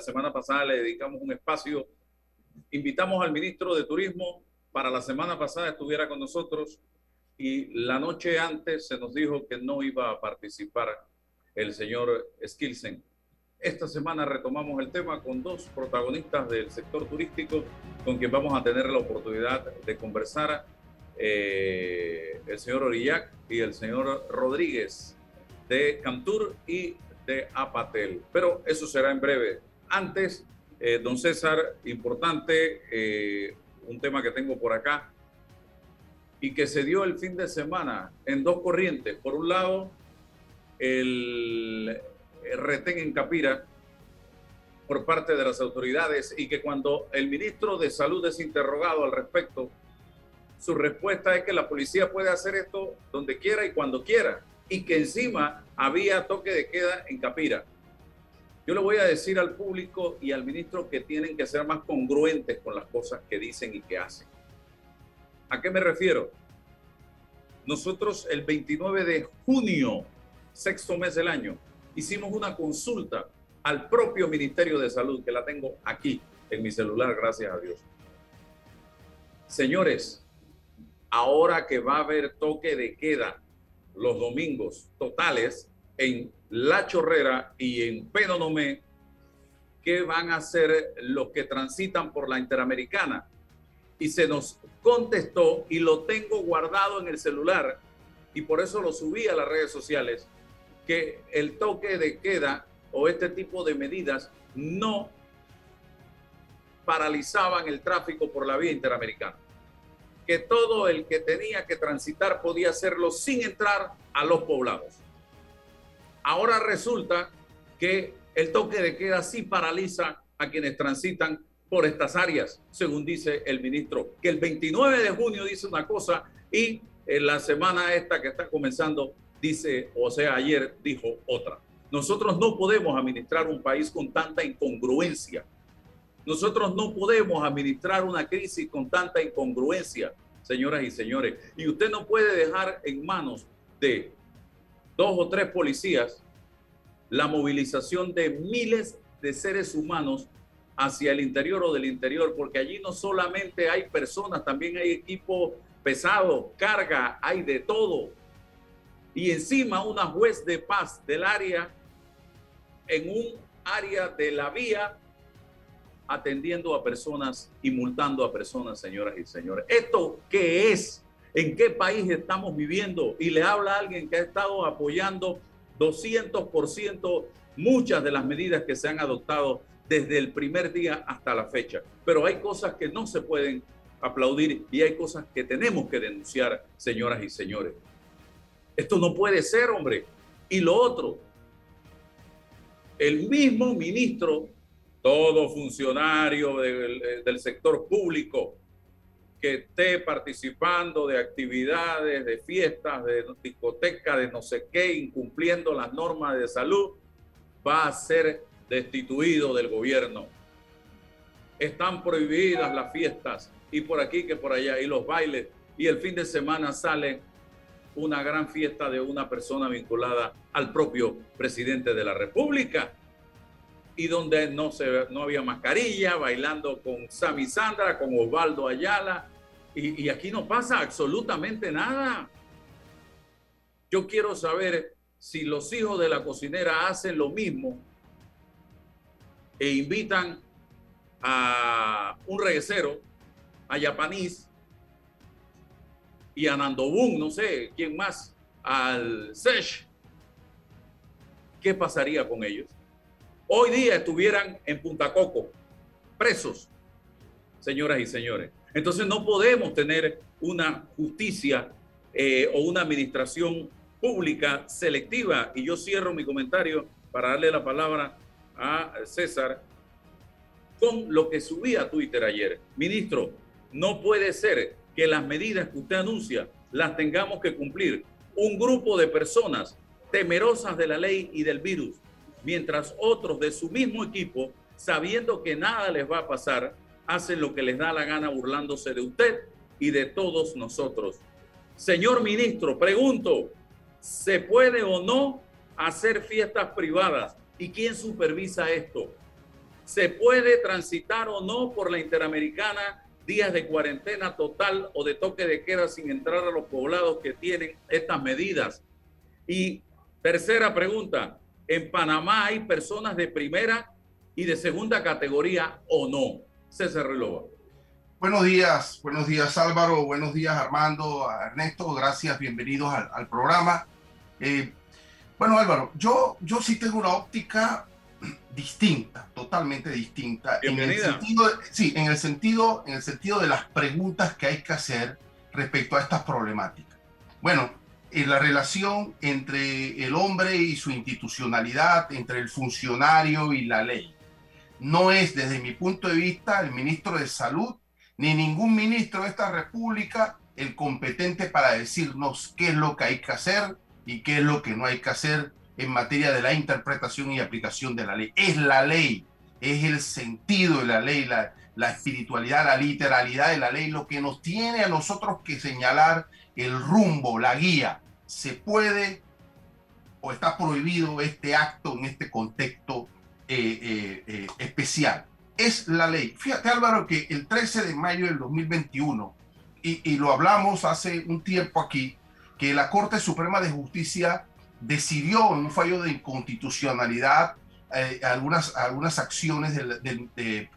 la semana pasada le dedicamos un espacio. Invitamos al ministro de Turismo para la semana pasada estuviera con nosotros y la noche antes se nos dijo que no iba a participar el señor Skilsen. Esta semana retomamos el tema con dos protagonistas del sector turístico con quien vamos a tener la oportunidad de conversar, eh, el señor Orillac y el señor Rodríguez de Cantur y de Apatel. Pero eso será en breve. Antes, eh, don César, importante, eh, un tema que tengo por acá y que se dio el fin de semana en dos corrientes. Por un lado, el, retén en Capira por parte de las autoridades y que cuando el ministro de Salud es interrogado al respecto, su respuesta es que la policía puede hacer esto donde quiera y cuando quiera y que encima había toque de queda en Capira. Yo le voy a decir al público y al ministro que tienen que ser más congruentes con las cosas que dicen y que hacen. ¿A qué me refiero? Nosotros el 29 de junio, sexto mes del año, hicimos una consulta al propio Ministerio de Salud, que la tengo aquí en mi celular, gracias a Dios. Señores, ahora que va a haber toque de queda los domingos totales en La Chorrera y en Penonomé, ¿qué van a hacer los que transitan por la Interamericana? Y se nos contestó y lo tengo guardado en el celular y por eso lo subí a las redes sociales, que el toque de queda o este tipo de medidas no paralizaban el tráfico por la vía interamericana que todo el que tenía que transitar podía hacerlo sin entrar a los poblados. Ahora resulta que el toque de queda sí paraliza a quienes transitan por estas áreas, según dice el ministro, que el 29 de junio dice una cosa y en la semana esta que está comenzando dice, o sea, ayer dijo otra. Nosotros no podemos administrar un país con tanta incongruencia nosotros no podemos administrar una crisis con tanta incongruencia, señoras y señores. Y usted no puede dejar en manos de dos o tres policías la movilización de miles de seres humanos hacia el interior o del interior, porque allí no solamente hay personas, también hay equipo pesado, carga, hay de todo. Y encima una juez de paz del área en un área de la vía atendiendo a personas y multando a personas, señoras y señores. ¿Esto qué es? ¿En qué país estamos viviendo? Y le habla a alguien que ha estado apoyando 200% muchas de las medidas que se han adoptado desde el primer día hasta la fecha. Pero hay cosas que no se pueden aplaudir y hay cosas que tenemos que denunciar, señoras y señores. Esto no puede ser, hombre. Y lo otro, el mismo ministro todo funcionario eh, del, sector público que esté participando de actividades, de fiestas, de discotecas, de no sé qué, incumpliendo las normas de salud, va a ser destituido del gobierno. Están prohibidas las fiestas y por aquí que por allá y los bailes y el fin de semana sale una gran fiesta de una persona vinculada al propio presidente de la República y donde no, se, no había mascarilla, bailando con Sammy Sandra, con Osvaldo Ayala, y, y aquí no pasa absolutamente nada. Yo quiero saber si los hijos de la cocinera hacen lo mismo e invitan a un reguecero, a Yapanís y a Nandobun, no sé quién más, al Sesh, ¿qué pasaría con ellos? Hoy día estuvieran en Punta Coco, presos, señoras y señores. Entonces no podemos tener una justicia eh, o una administración pública selectiva. Y yo cierro mi comentario para darle la palabra a César con lo que subí a Twitter ayer. Ministro, no puede ser que las medidas que usted anuncia las tengamos que cumplir. Un grupo de personas temerosas de la ley y del virus mientras otros de su mismo equipo, sabiendo que nada les va a pasar, hacen lo que les da la gana burlándose de usted y de todos nosotros. Señor ministro, pregunto, ¿se puede o no hacer fiestas privadas? ¿Y quién supervisa esto? ¿Se puede transitar o no por la Interamericana días de cuarentena total o de toque de queda sin entrar a los poblados que tienen estas medidas? Y tercera pregunta, ¿en Panamá hay personas de primera y de segunda categoría o no? César Relova. Buenos días, buenos días Álvaro, buenos días Armando, Ernesto, gracias, bienvenidos al, programa. Eh, bueno Álvaro, yo, yo sí tengo una óptica distinta, totalmente distinta. En el sentido, sí, en el sentido, en el sentido de las preguntas que hay que hacer respecto a estas problemáticas. Bueno, en la relación entre el hombre y su institucionalidad, entre el funcionario y la ley. No es desde mi punto de vista el ministro de Salud ni ningún ministro de esta república el competente para decirnos qué es lo que hay que hacer y qué es lo que no hay que hacer en materia de la interpretación y aplicación de la ley. Es la ley, es el sentido de la ley, la, la espiritualidad, la literalidad de la ley, lo que nos tiene a nosotros que señalar el rumbo, la guía. Se puede o está prohibido este acto en este contexto eh, eh, eh, especial. Es la ley. Fíjate Álvaro que el 13 de mayo del 2021, y, y lo hablamos hace un tiempo aquí, que la Corte Suprema de Justicia decidió en un fallo de inconstitucionalidad algunas, algunas acciones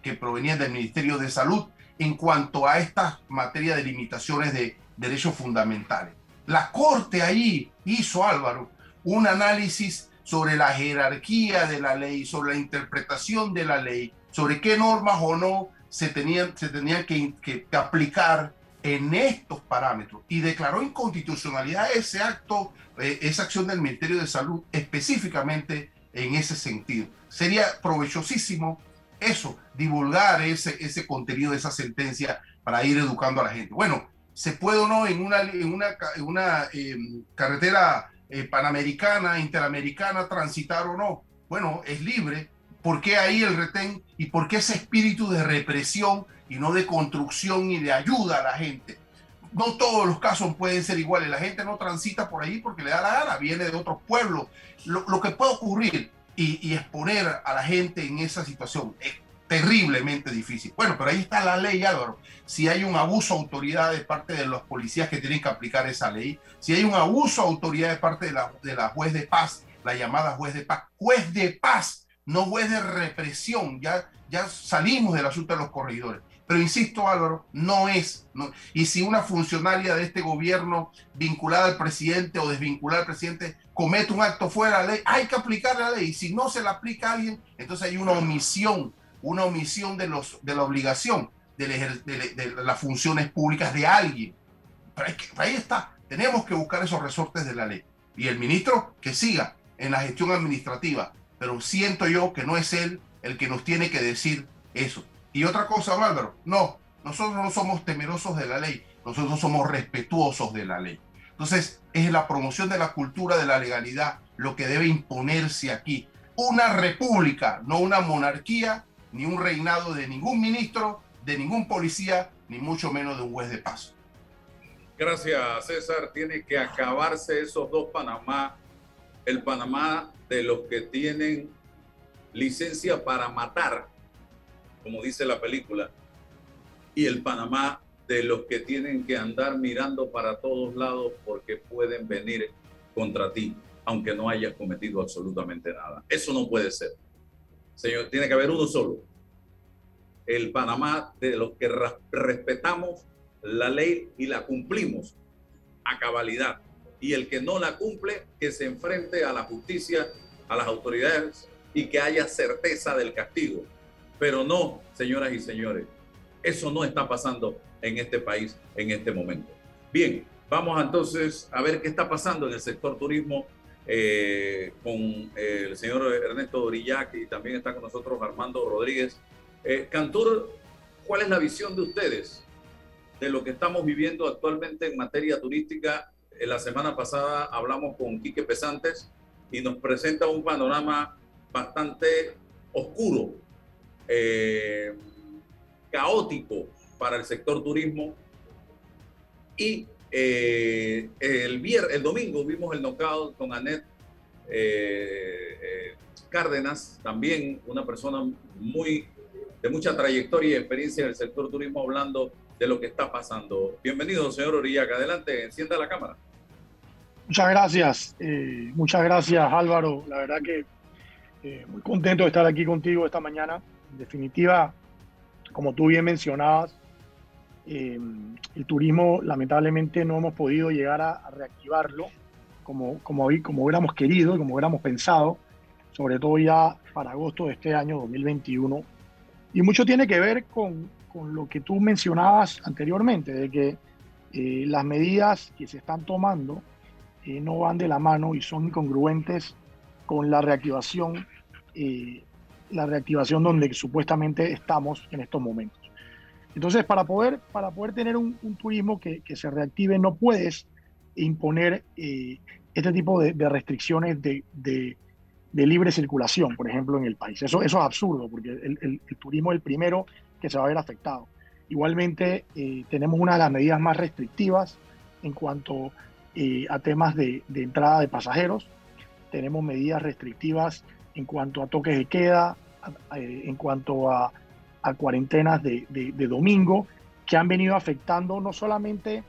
que provenían del Ministerio de Salud en cuanto a esta materia de limitaciones de derechos fundamentales. La Corte ahí hizo, Álvaro, un análisis sobre la jerarquía de la ley, sobre la interpretación de la ley, sobre qué normas o no se tenían, se tenían que, aplicar en estos parámetros y declaró inconstitucionalidad ese acto, eh, esa acción del Ministerio de Salud específicamente en ese sentido. Sería provechosísimo eso, divulgar ese, ese contenido de esa sentencia para ir educando a la gente. Bueno, ¿se puede o no en una, en una, una em, carretera eh, panamericana, interamericana, transitar o no? Bueno, es libre. ¿Por qué ahí el retén y por qué ese espíritu de represión y no de construcción y de ayuda a la gente. No todos los casos pueden ser iguales. La gente no transita por ahí porque le da la gana, viene de otros pueblos. Lo, que puede ocurrir y, exponer a la gente en esa situación terriblemente difícil. Bueno, pero ahí está la ley, Álvaro. Si hay un abuso de autoridad de parte de los policías que tienen que aplicar esa ley, si hay un abuso de autoridad de parte de la, de la juez de paz, la llamada juez de paz, juez de paz, no juez de represión, ya, ya salimos del asunto de los corredores. Pero insisto, Álvaro, no es. y si una funcionaria de este gobierno vinculada al presidente o desvinculada al presidente comete un acto fuera de la ley, hay que aplicar la ley. Y si no se la aplica a alguien, entonces hay una omisión, una omisión de, los, de la obligación de, las funciones públicas de alguien. Pero ahí está. Tenemos que buscar esos resortes de la ley. Y el ministro que siga en la gestión administrativa. Pero siento yo que no es él el que nos tiene que decir eso. Y otra cosa, Álvaro, no, nosotros no somos temerosos de la ley, nosotros somos respetuosos de la ley. Entonces, es la promoción de la cultura de la legalidad lo que debe imponerse aquí. Una república, no una monarquía, ni un reinado de ningún ministro, de ningún policía, ni mucho menos de un juez de paso. Gracias, César. Tiene que acabarse esos dos Panamá. El Panamá de los que tienen licencia para matar como dice la película, y el Panamá de los que tienen que andar mirando para todos lados porque pueden venir contra ti, aunque no hayas cometido absolutamente nada. Eso no puede ser. Señor, tiene que haber uno solo. El Panamá de los que respetamos la ley y la cumplimos a cabalidad. Y el que no la cumple, que se enfrente a la justicia, a las autoridades y que haya certeza del castigo. Pero no, señoras y señores, eso no está pasando en este país en este momento. Bien, vamos entonces a ver qué está pasando en el sector turismo eh, con eh, el señor Ernesto Dorillac y también está con nosotros Armando Rodríguez. Eh, Cantur, ¿cuál es la visión de ustedes de lo que estamos viviendo actualmente en materia turística? la semana pasada hablamos con Quique Pesantes y nos presenta un panorama bastante oscuro eh, caótico para el sector turismo. Y eh, el, el domingo vimos el knockout con Annette eh, Cárdenas, también una persona muy de mucha trayectoria y experiencia en el sector turismo, hablando de lo que está pasando. Bienvenido, señor Orillac. Adelante, encienda la cámara. Muchas gracias, eh, muchas gracias Álvaro. La verdad que eh, muy contento de estar aquí contigo esta mañana. En definitiva, como tú bien mencionabas, eh, el turismo lamentablemente no hemos podido llegar a, reactivarlo como, como, como hubiéramos querido, como hubiéramos pensado, sobre todo ya para agosto de este año 2021. Y mucho tiene que ver con, con lo que tú mencionabas anteriormente, de que eh, las medidas que se están tomando eh, no van de la mano y son incongruentes con la reactivación, eh, la reactivación donde supuestamente estamos en estos momentos. Entonces, para poder, para poder tener un, turismo que, que, se reactive, no puedes imponer este tipo de, restricciones de, de, de, libre circulación, por ejemplo, en el país. Eso, eso es absurdo, porque el, el, el turismo es el primero que se va a ver afectado. Igualmente, eh, tenemos una de las medidas más restrictivas en cuanto eh, a temas de, entrada de pasajeros. Tenemos medidas restrictivas en cuanto a toques de queda, eh, en cuanto a, cuarentenas de, domingo, que han venido afectando no solamente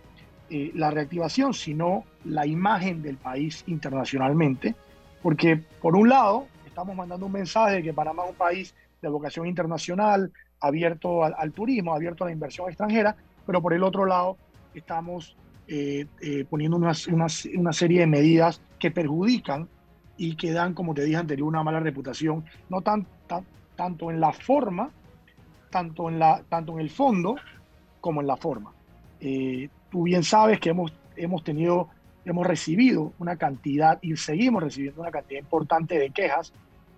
la reactivación, sino la imagen del país internacionalmente. Porque, por un lado, estamos mandando un mensaje de que Panamá es un país de vocación internacional, abierto al, turismo, abierto a la inversión extranjera, pero por el otro lado estamos eh, eh, poniendo una, una, serie de medidas que perjudican y que dan, como te dije anterior, una mala reputación, no tan, tanto en la forma, tanto en, la, tanto en el fondo como en la forma. Eh, tú bien sabes que hemos, hemos tenido, hemos recibido una cantidad y seguimos recibiendo una cantidad importante de quejas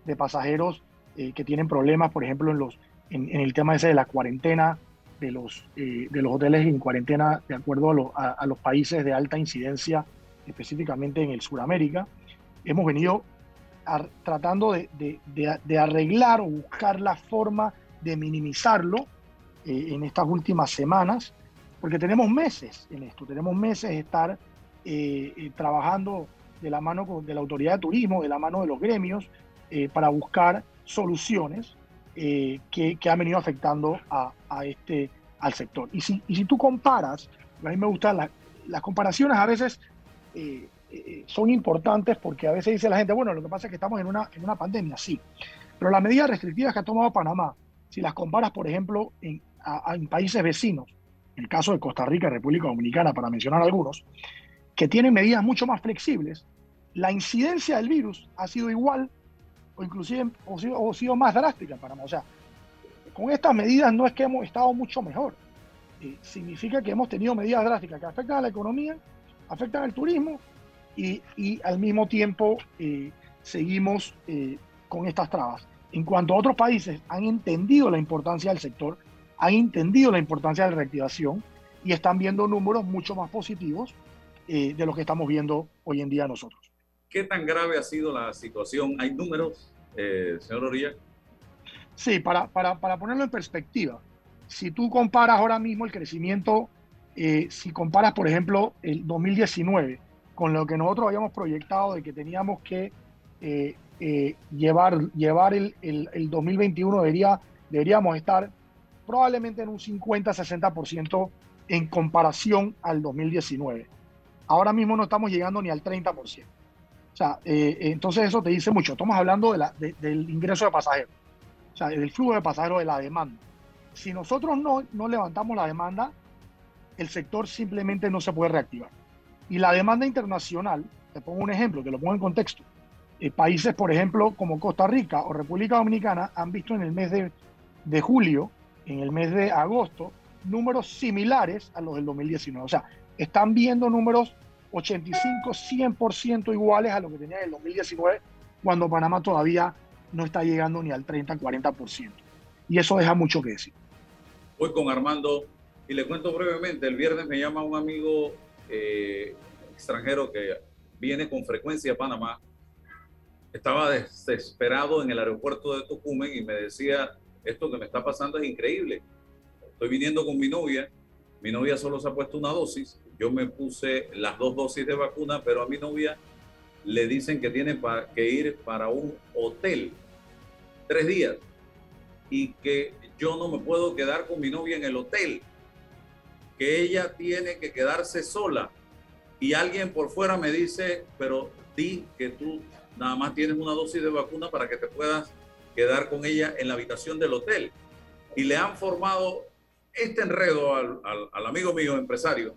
de pasajeros que tienen problemas, por ejemplo, en los, en, el tema ese de la cuarentena, de los, eh, de los hoteles en cuarentena de acuerdo a, los países de alta incidencia, específicamente en el Suramérica. Hemos venido tratando de, de, arreglar o buscar la forma de minimizarlo eh, en estas últimas semanas, porque tenemos meses en esto, tenemos meses de estar eh, trabajando de la mano de la autoridad de turismo, de la mano de los gremios, para buscar soluciones eh, que, que, han venido afectando a, este, al sector. Y si, y si tú comparas, a mí me gustan las comparaciones a veces eh, eh, son importantes porque a veces dice la gente, bueno, lo que pasa es que estamos en una, en una pandemia, sí, pero las medidas restrictivas que ha tomado Panamá, si las comparas, por ejemplo, en, en países vecinos, el caso de Costa Rica y República Dominicana, para mencionar algunos, que tienen medidas mucho más flexibles, la incidencia del virus ha sido igual o inclusive o sido, más drástica en Panamá. O sea, con estas medidas no es que hemos estado mucho mejor. Eh, significa que hemos tenido medidas drásticas que afectan a la economía, afectan al turismo y, y al mismo tiempo eh, seguimos eh, con estas trabas. En cuanto a otros países, han entendido la importancia del sector, han entendido la importancia de la reactivación y están viendo números mucho más positivos de los que estamos viendo hoy en día nosotros. ¿Qué tan grave ha sido la situación? ¿Hay números, eh, señor Orilla? Sí, para, para, para, ponerlo en perspectiva, si tú comparas ahora mismo el crecimiento, eh, si comparas, por ejemplo, el 2019 con lo que nosotros habíamos proyectado de que teníamos que eh, llevar, llevar el, el, el 2021, debería, deberíamos estar probablemente en un 50-60% en comparación al 2019. Ahora mismo no estamos llegando ni al 30%. O sea, eh, entonces eso te dice mucho. Estamos hablando de la, del ingreso de pasajeros, o sea, del flujo de pasajeros, de la demanda. Si nosotros no, no levantamos la demanda, el sector simplemente no se puede reactivar. Y la demanda internacional, te pongo un ejemplo, te lo pongo en contexto. Eh, países, por ejemplo, como Costa Rica o República Dominicana han visto en el mes de, de julio, en el mes de agosto, números similares a los del 2019. O sea, están viendo números 85, 100% iguales a lo que tenía en el 2019, cuando Panamá todavía no está llegando ni al 30, 40%. Y eso deja mucho que decir. Voy con Armando y le cuento brevemente, el viernes me llama un amigo eh, extranjero que viene con frecuencia a Panamá. Estaba desesperado en el aeropuerto de Tucumán y me decía, esto que me está pasando es increíble. Estoy viniendo con mi novia, mi novia solo se ha puesto una dosis yo me puse las dos dosis de vacuna, pero a mi novia le dicen que tiene que ir para un hotel tres días y que yo no me puedo quedar con mi novia en el hotel, que ella tiene que quedarse sola y alguien por fuera me dice, pero di que tú nada más tienes una dosis de vacuna para que te puedas quedar con ella en la habitación del hotel. Y le han formado este enredo al, amigo mío empresario,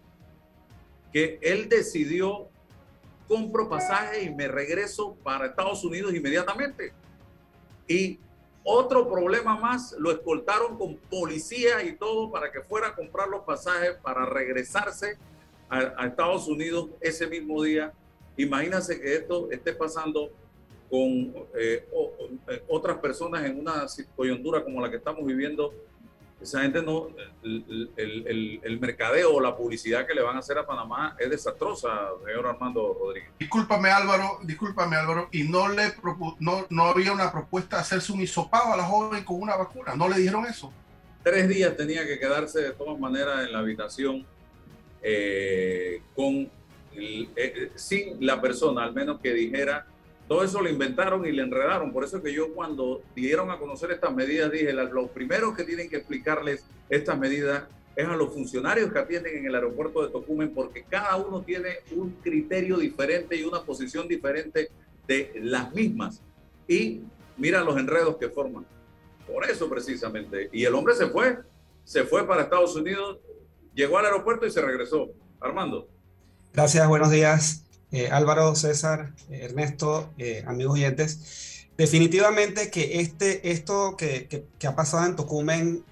que él decidió, compro pasaje y me regreso para Estados Unidos inmediatamente. Y otro problema más, lo escoltaron con policía y todo para que fuera a comprar los pasajes para regresarse a, Estados Unidos ese mismo día. Imagínense que esto esté pasando con eh, eh, otras personas en una coyuntura como la que estamos viviendo esa gente no, el, el, el, mercadeo o la publicidad que le van a hacer a Panamá es desastrosa, señor Armando Rodríguez. Discúlpame Álvaro, discúlpame Álvaro, y no le no, no había una propuesta de hacerse un hisopado a la joven con una vacuna, ¿no le dijeron eso? Tres días tenía que quedarse de todas maneras en la habitación eh, con, eh, sin la persona, al menos que dijera todo eso lo inventaron y le enredaron. Por eso que yo cuando dieron a conocer estas medidas dije, lo primero que tienen que explicarles estas medidas es a los funcionarios que atienden en el aeropuerto de Tocumen, porque cada uno tiene un criterio diferente y una posición diferente de las mismas. Y mira los enredos que forman. Por eso precisamente. Y el hombre se fue, se fue para Estados Unidos, llegó al aeropuerto y se regresó. Armando. Gracias, buenos días. Eh, Álvaro, César, eh, Ernesto, eh, amigos oyentes. Definitivamente que este, esto que, que, ha pasado en Tocumen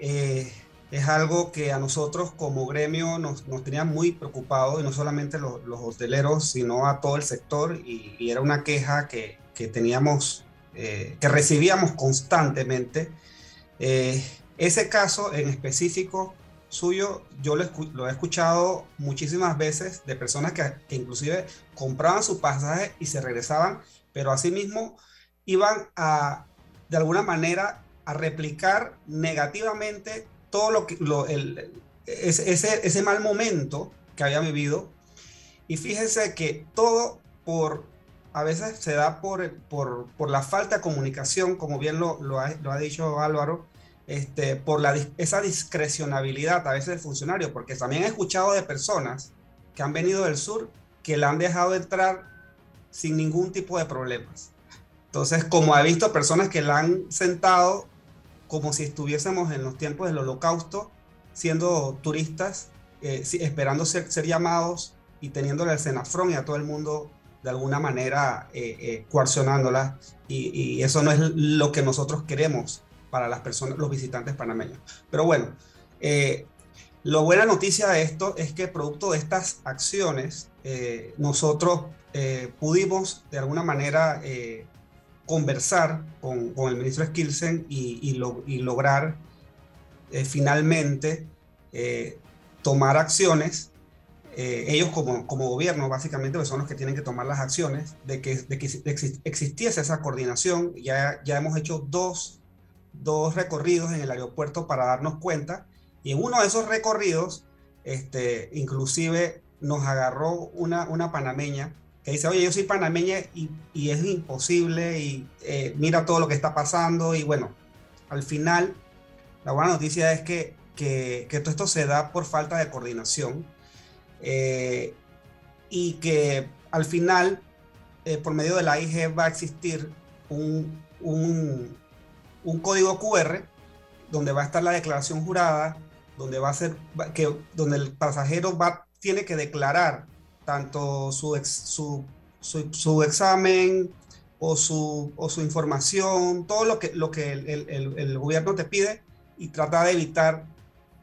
es algo que a nosotros como gremio nos, nos tenía muy preocupados, y no solamente los, los, hoteleros, sino a todo el sector, y, y era una queja que, que teníamos, que recibíamos constantemente. ese caso en específico suyo, yo lo, he escuchado muchísimas veces de personas que, inclusive compraban su pasaje y se regresaban, pero asimismo iban a, de alguna manera, a replicar negativamente todo lo que, lo, el, ese, ese, mal momento que había vivido. Y fíjense que todo por, a veces se da por, por, por la falta de comunicación, como bien lo, lo, ha, lo ha dicho Álvaro, este, por la, esa discrecionabilidad a veces del funcionario, porque también he escuchado de personas que han venido del sur que la han dejado entrar sin ningún tipo de problemas. Entonces, como he visto personas que la han sentado como si estuviésemos en los tiempos del holocausto, siendo turistas, eh, esperando ser, llamados y teniéndole el cenafrón y a todo el mundo de alguna manera eh, eh coercionándola. Y, y, eso no es lo que nosotros queremos para las personas, los visitantes panameños. Pero bueno, eh, la buena noticia de esto es que producto de estas acciones, eh, nosotros eh, pudimos de alguna manera eh, conversar con, con, el ministro Skilsen y, y, y lograr finalmente tomar acciones ellos como, como gobierno básicamente pues son los que tienen que tomar las acciones de que, de que existiese esa coordinación. Ya, ya hemos hecho dos dos recorridos en el aeropuerto para darnos cuenta y en uno de esos recorridos, este, inclusive nos agarró una, una panameña que dice, oye, yo soy panameña y, y es imposible y eh, mira todo lo que está pasando y bueno, al final la buena noticia es que, que, que todo esto se da por falta de coordinación eh, y que al final eh, por medio de la IG va a existir un, un, un código QR donde va a estar la declaración jurada, donde va a ser que donde el pasajero va tiene que declarar tanto su, su, su, examen o su, o su información, todo lo que, lo que el, el, el, gobierno te pide y trata de evitar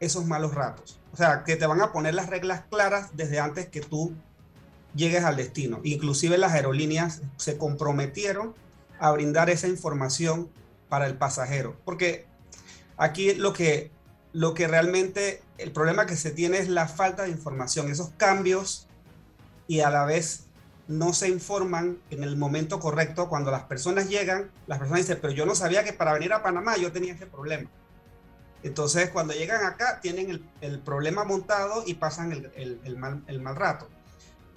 esos malos ratos. O sea, que te van a poner las reglas claras desde antes que tú llegues al destino. Inclusive las aerolíneas se comprometieron a brindar esa información para el pasajero. Porque aquí lo que, lo que realmente, el problema que se tiene es la falta de información, esos cambios y a la vez no se informan en el momento correcto. Cuando las personas llegan, las personas dicen, pero yo no sabía que para venir a Panamá yo tenía ese problema. Entonces, cuando llegan acá, tienen el, el problema montado y pasan el, el, el, mal, el mal rato.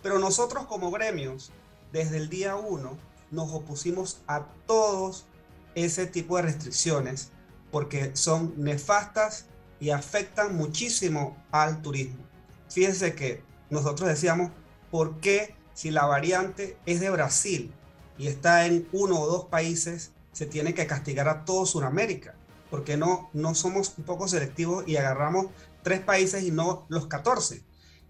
Pero nosotros como gremios, desde el día uno nos opusimos a todos ese tipo de restricciones porque son nefastas y afectan muchísimo al turismo. Fíjense que nosotros decíamos, ¿por qué si la variante es de Brasil y está en uno o dos países, se tiene que castigar a todo Sudamérica? Porque no, no somos un poco selectivos y agarramos tres países y no los 14.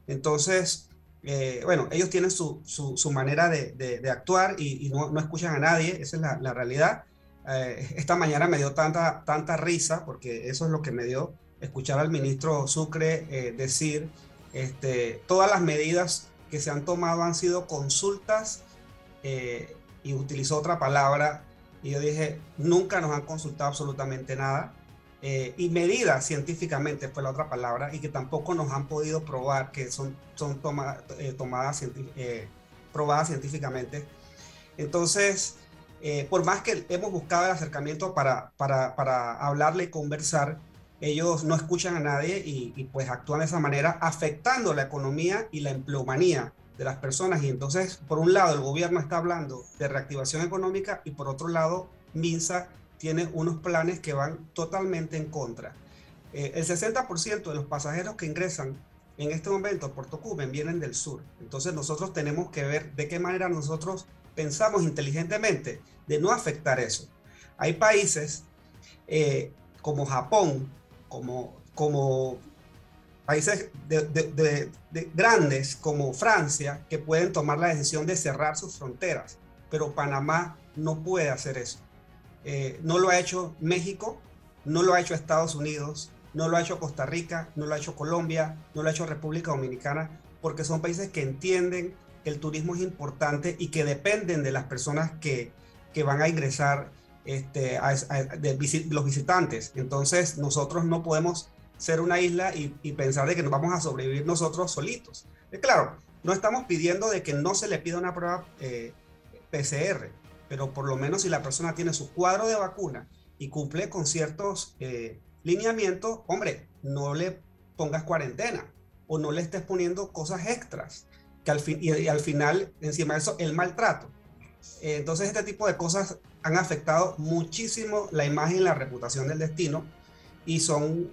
Entonces, eh, bueno, ellos tienen su, su, manera de, de, actuar y, no, no, escuchan a nadie, esa es la, la realidad. Eh, esta mañana me dio tanta, tanta risa, porque eso es lo que me dio, escuchar al ministro Sucre eh, decir, este, todas las medidas que se han tomado han sido consultas y utilizó otra palabra y yo dije, nunca nos han consultado absolutamente nada. Eh, y medidas científicamente fue la otra palabra, y que tampoco nos han podido probar que son, son eh, tomadas, eh, probadas científicamente. Entonces, por más que hemos buscado el acercamiento para, para, para hablarle y conversar, ellos no escuchan a nadie y, y, pues actúan de esa manera, afectando la economía y la empleomanía de las personas. Y entonces, por un lado, el gobierno está hablando de reactivación económica y por otro lado, MINSA tiene unos planes que van totalmente en contra. Eh, el 60% de los pasajeros que ingresan en este momento a Puerto Cuben vienen del sur. Entonces nosotros tenemos que ver de qué manera nosotros pensamos inteligentemente de no afectar eso. Hay países eh, como Japón, como, como países de, grandes como Francia, que pueden tomar la decisión de cerrar sus fronteras, pero Panamá no puede hacer eso. Eh, no lo ha hecho México, no lo ha hecho Estados Unidos, no lo ha hecho Costa Rica, no lo ha hecho Colombia, no lo ha hecho República Dominicana, porque son países que entienden que el turismo es importante y que dependen de las personas que, que van a ingresar este, de los visitantes. Entonces nosotros no podemos ser una isla y, pensar de que nos vamos a sobrevivir nosotros solitos. claro, no estamos pidiendo de que no se le pida una prueba eh, PCR, pero por lo menos si la persona tiene su cuadro de vacuna y cumple con ciertos eh, lineamientos, hombre, no le pongas cuarentena o no le estés poniendo cosas extras, que al fin, y, al final, encima de eso, el maltrato. Eh, entonces, este tipo de cosas han afectado muchísimo la imagen y la reputación del destino y son,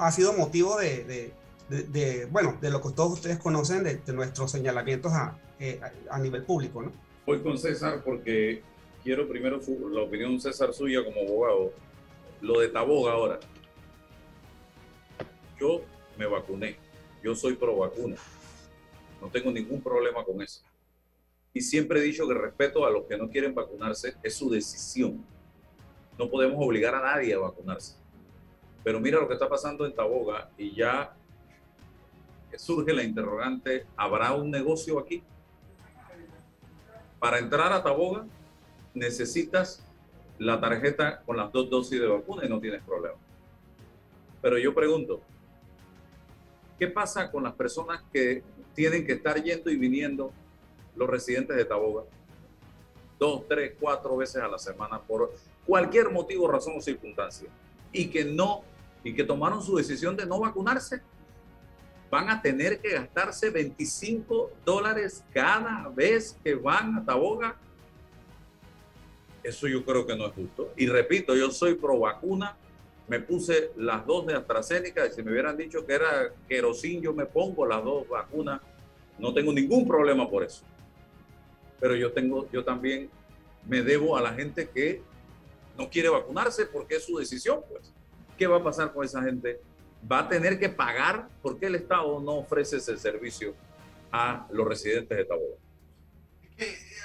ha sido motivo de, de, bueno, de lo que todos ustedes conocen de, nuestros señalamientos a, eh, a nivel público, ¿no? voy con César porque quiero primero la opinión César suya como abogado. Lo de Taboga ahora. Yo me vacuné. Yo soy pro vacuna. No tengo ningún problema con eso. Y siempre he dicho que respeto a los que no quieren vacunarse. Es su decisión. No podemos obligar a nadie a vacunarse. Pero mira lo que está pasando en Taboga y ya surge la interrogante, ¿habrá un negocio aquí? Para entrar a Taboga necesitas la tarjeta con las dos dosis de vacuna y no tienes problema. Pero yo pregunto, ¿qué pasa con las personas que tienen que estar yendo y viniendo los residentes de Taboga? Dos, tres, cuatro veces a la semana por cualquier motivo, razón o circunstancia. Y que no, y que tomaron su decisión de no vacunarse van a tener que gastarse 25 dólares cada vez que van a Taboga. Eso yo creo que no es justo. Y repito, yo soy pro vacuna. Me puse las dos de AstraZeneca. Y si me hubieran dicho que era querosín, yo me pongo las dos vacunas. No tengo ningún problema por eso. Pero yo tengo, yo también me debo a la gente que no quiere vacunarse porque es su decisión, pues. ¿Qué va a pasar con esa gente va a tener que pagar porque el Estado no ofrece ese servicio a los residentes de Taboga.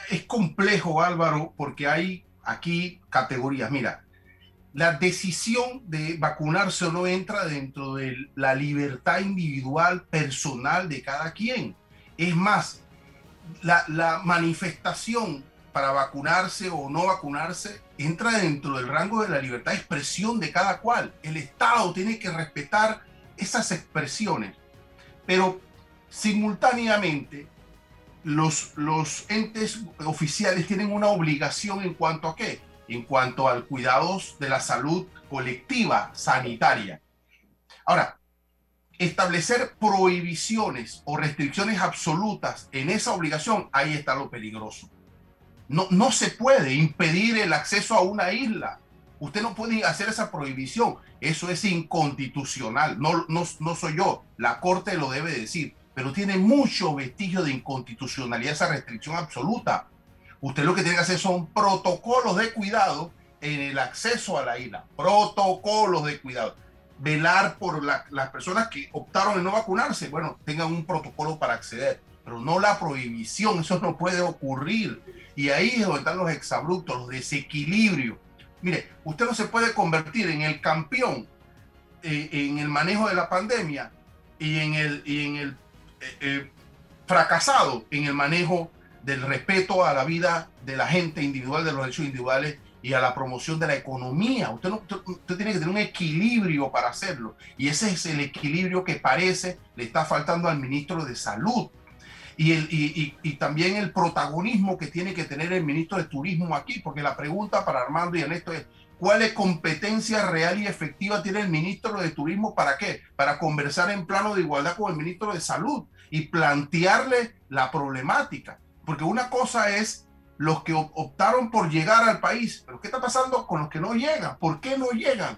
Es complejo, Álvaro, porque hay aquí categorías. Mira, la decisión de vacunarse o no entra dentro de la libertad individual, personal de cada quien. Es más, la, manifestación para vacunarse o no vacunarse entra dentro del rango de la libertad de expresión de cada cual. El Estado tiene que respetar esas expresiones, pero simultáneamente los, los entes oficiales tienen una obligación en cuanto a qué? En cuanto al cuidados de la salud colectiva sanitaria. Ahora, establecer prohibiciones o restricciones absolutas en esa obligación, ahí está lo peligroso. No, no se puede impedir el acceso a una isla. Usted no puede hacer esa prohibición. Eso es inconstitucional. No, no, no soy yo. La Corte lo debe decir. Pero tiene mucho vestigio de inconstitucionalidad esa restricción absoluta. Usted lo que tiene que hacer son protocolos de cuidado en el acceso a la isla. Protocolos de cuidado velar por las personas que optaron en no vacunarse, bueno, tengan un protocolo para acceder, pero no la prohibición, eso no puede ocurrir. Y ahí es donde están los exabruptos, los desequilibrios. Mire, usted no se puede convertir en el campeón eh, en el manejo de la pandemia y en el, y en el eh, eh, fracasado en el manejo del respeto a la vida de la gente individual, de los derechos individuales y a la promoción de la economía. Usted, no, usted, tiene que tener un equilibrio para hacerlo. Y ese es el equilibrio que parece le está faltando al ministro de Salud. Y, el, y, y, también el protagonismo que tiene que tener el ministro de Turismo aquí, porque la pregunta para Armando y Ernesto es, ¿cuál es competencia real y efectiva tiene el ministro de Turismo para qué? Para conversar en plano de igualdad con el ministro de Salud y plantearle la problemática. Porque una cosa es los que optaron por llegar al país. Pero ¿qué está pasando con los que no llegan? ¿Por qué no llegan?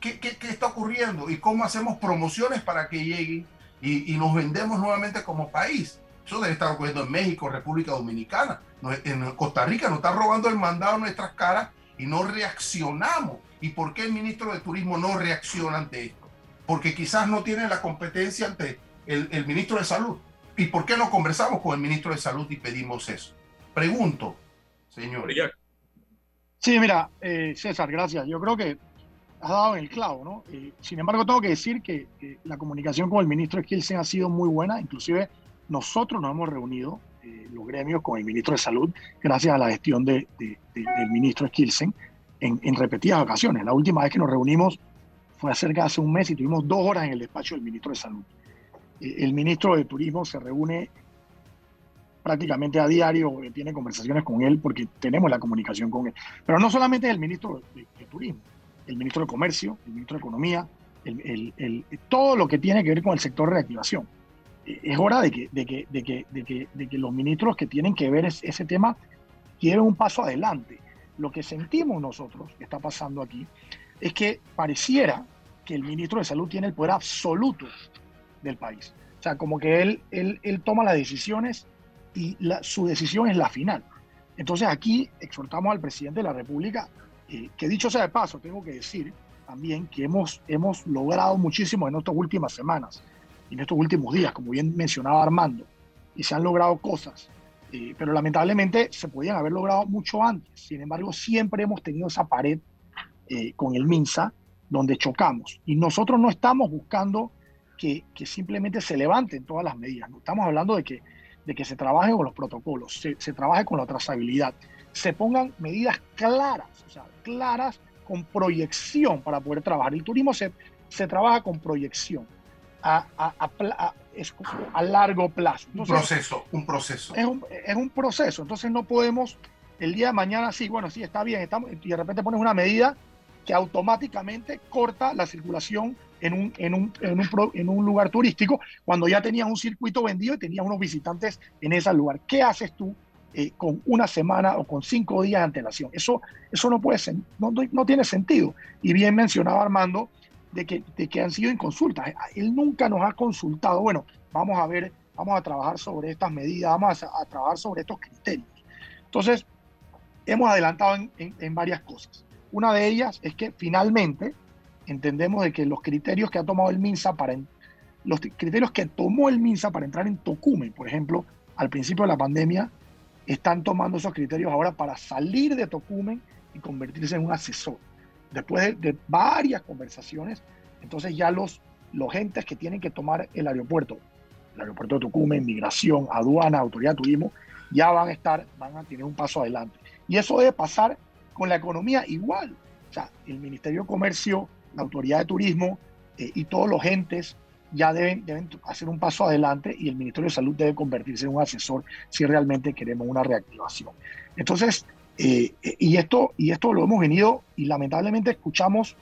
¿Qué, está ocurriendo? ¿Y cómo hacemos promociones para que lleguen y, nos vendemos nuevamente como país? Eso debe estar ocurriendo en México, República Dominicana. En Costa Rica nos está robando el mandado a nuestras caras y no reaccionamos. ¿Y por qué el ministro de Turismo no reacciona ante esto? Porque quizás no tiene la competencia ante el ministro de Salud. ¿Y por qué no conversamos con el ministro de Salud y pedimos eso? Pregunto, señor. Sí, mira, eh, César, gracias. Yo creo que has dado en el clavo, ¿no? Eh, sin embargo, tengo que decir que la comunicación con el ministro Skilsen ha sido muy buena. Inclusive nosotros nos hemos reunido, eh, los gremios, con el ministro de Salud, gracias a la gestión de, del ministro Skilsen, en, en, repetidas ocasiones. La última vez que nos reunimos fue acerca de hace un mes y tuvimos dos horas en el despacho del ministro de Salud. El ministro de Turismo se reúne prácticamente a diario, eh, tiene conversaciones con él porque tenemos la comunicación con él. Pero no solamente el ministro de, Turismo, el ministro de Comercio, el ministro de Economía, el, todo lo que tiene que ver con el sector reactivación. Eh, es hora de que, de que, de que, de que, de que los ministros que tienen que ver ese tema lleven un paso adelante. Lo que sentimos nosotros, que está pasando aquí, es que pareciera que el ministro de Salud tiene el poder absoluto del país. O sea, como que él, él, él toma las decisiones y su decisión es la final. Entonces aquí exhortamos al presidente de la República, eh, que dicho sea de paso, tengo que decir también que hemos, hemos logrado muchísimo en estas últimas semanas, en estos últimos días, como bien mencionaba Armando, y se han logrado cosas, eh, pero lamentablemente se podían haber logrado mucho antes. Sin embargo, siempre hemos tenido esa pared eh, con el MINSA donde chocamos. Y nosotros no estamos buscando que, que simplemente se levanten todas las medidas, no estamos hablando de que de que se trabaje con los protocolos, se, trabaje con la trazabilidad, se pongan medidas claras, o sea, claras con proyección para poder trabajar. El turismo se, se trabaja con proyección a, a, largo plazo. un proceso, un proceso. Es un, es un, proceso, entonces no podemos el día de mañana, sí, bueno, sí, está bien, estamos, y de repente pones una medida que automáticamente corta la circulación en un, en un, en un, lugar turístico cuando ya tenías un circuito vendido y tenías unos visitantes en ese lugar. ¿Qué haces tú eh, con una semana o con cinco días de antelación? Eso, eso no, puede ser, no, no tiene sentido. Y bien mencionaba Armando de que, de que han sido en consultas. Él nunca nos ha consultado. Bueno, vamos a ver, vamos a trabajar sobre estas medidas, vamos a, trabajar sobre estos criterios. Entonces, hemos adelantado en varias cosas. Una de ellas es que finalmente entendemos de que los criterios que ha tomado el MINSA para los criterios que tomó el MINSA para entrar en Tocumen, por ejemplo, al principio de la pandemia, están tomando esos criterios ahora para salir de Tocumen y convertirse en un asesor. Después de, varias conversaciones, entonces ya los, los entes que tienen que tomar el aeropuerto, el aeropuerto de Tocumen, migración, aduana, autoridad de turismo, ya van a estar, van a tener un paso adelante. Y eso debe pasar con la economía igual. O sea, el Ministerio de Comercio, la Autoridad de Turismo eh, y todos los entes ya deben, deben hacer un paso adelante y el Ministerio de Salud debe convertirse en un asesor si realmente queremos una reactivación. Entonces, eh, y, esto, y esto lo hemos venido y lamentablemente escuchamos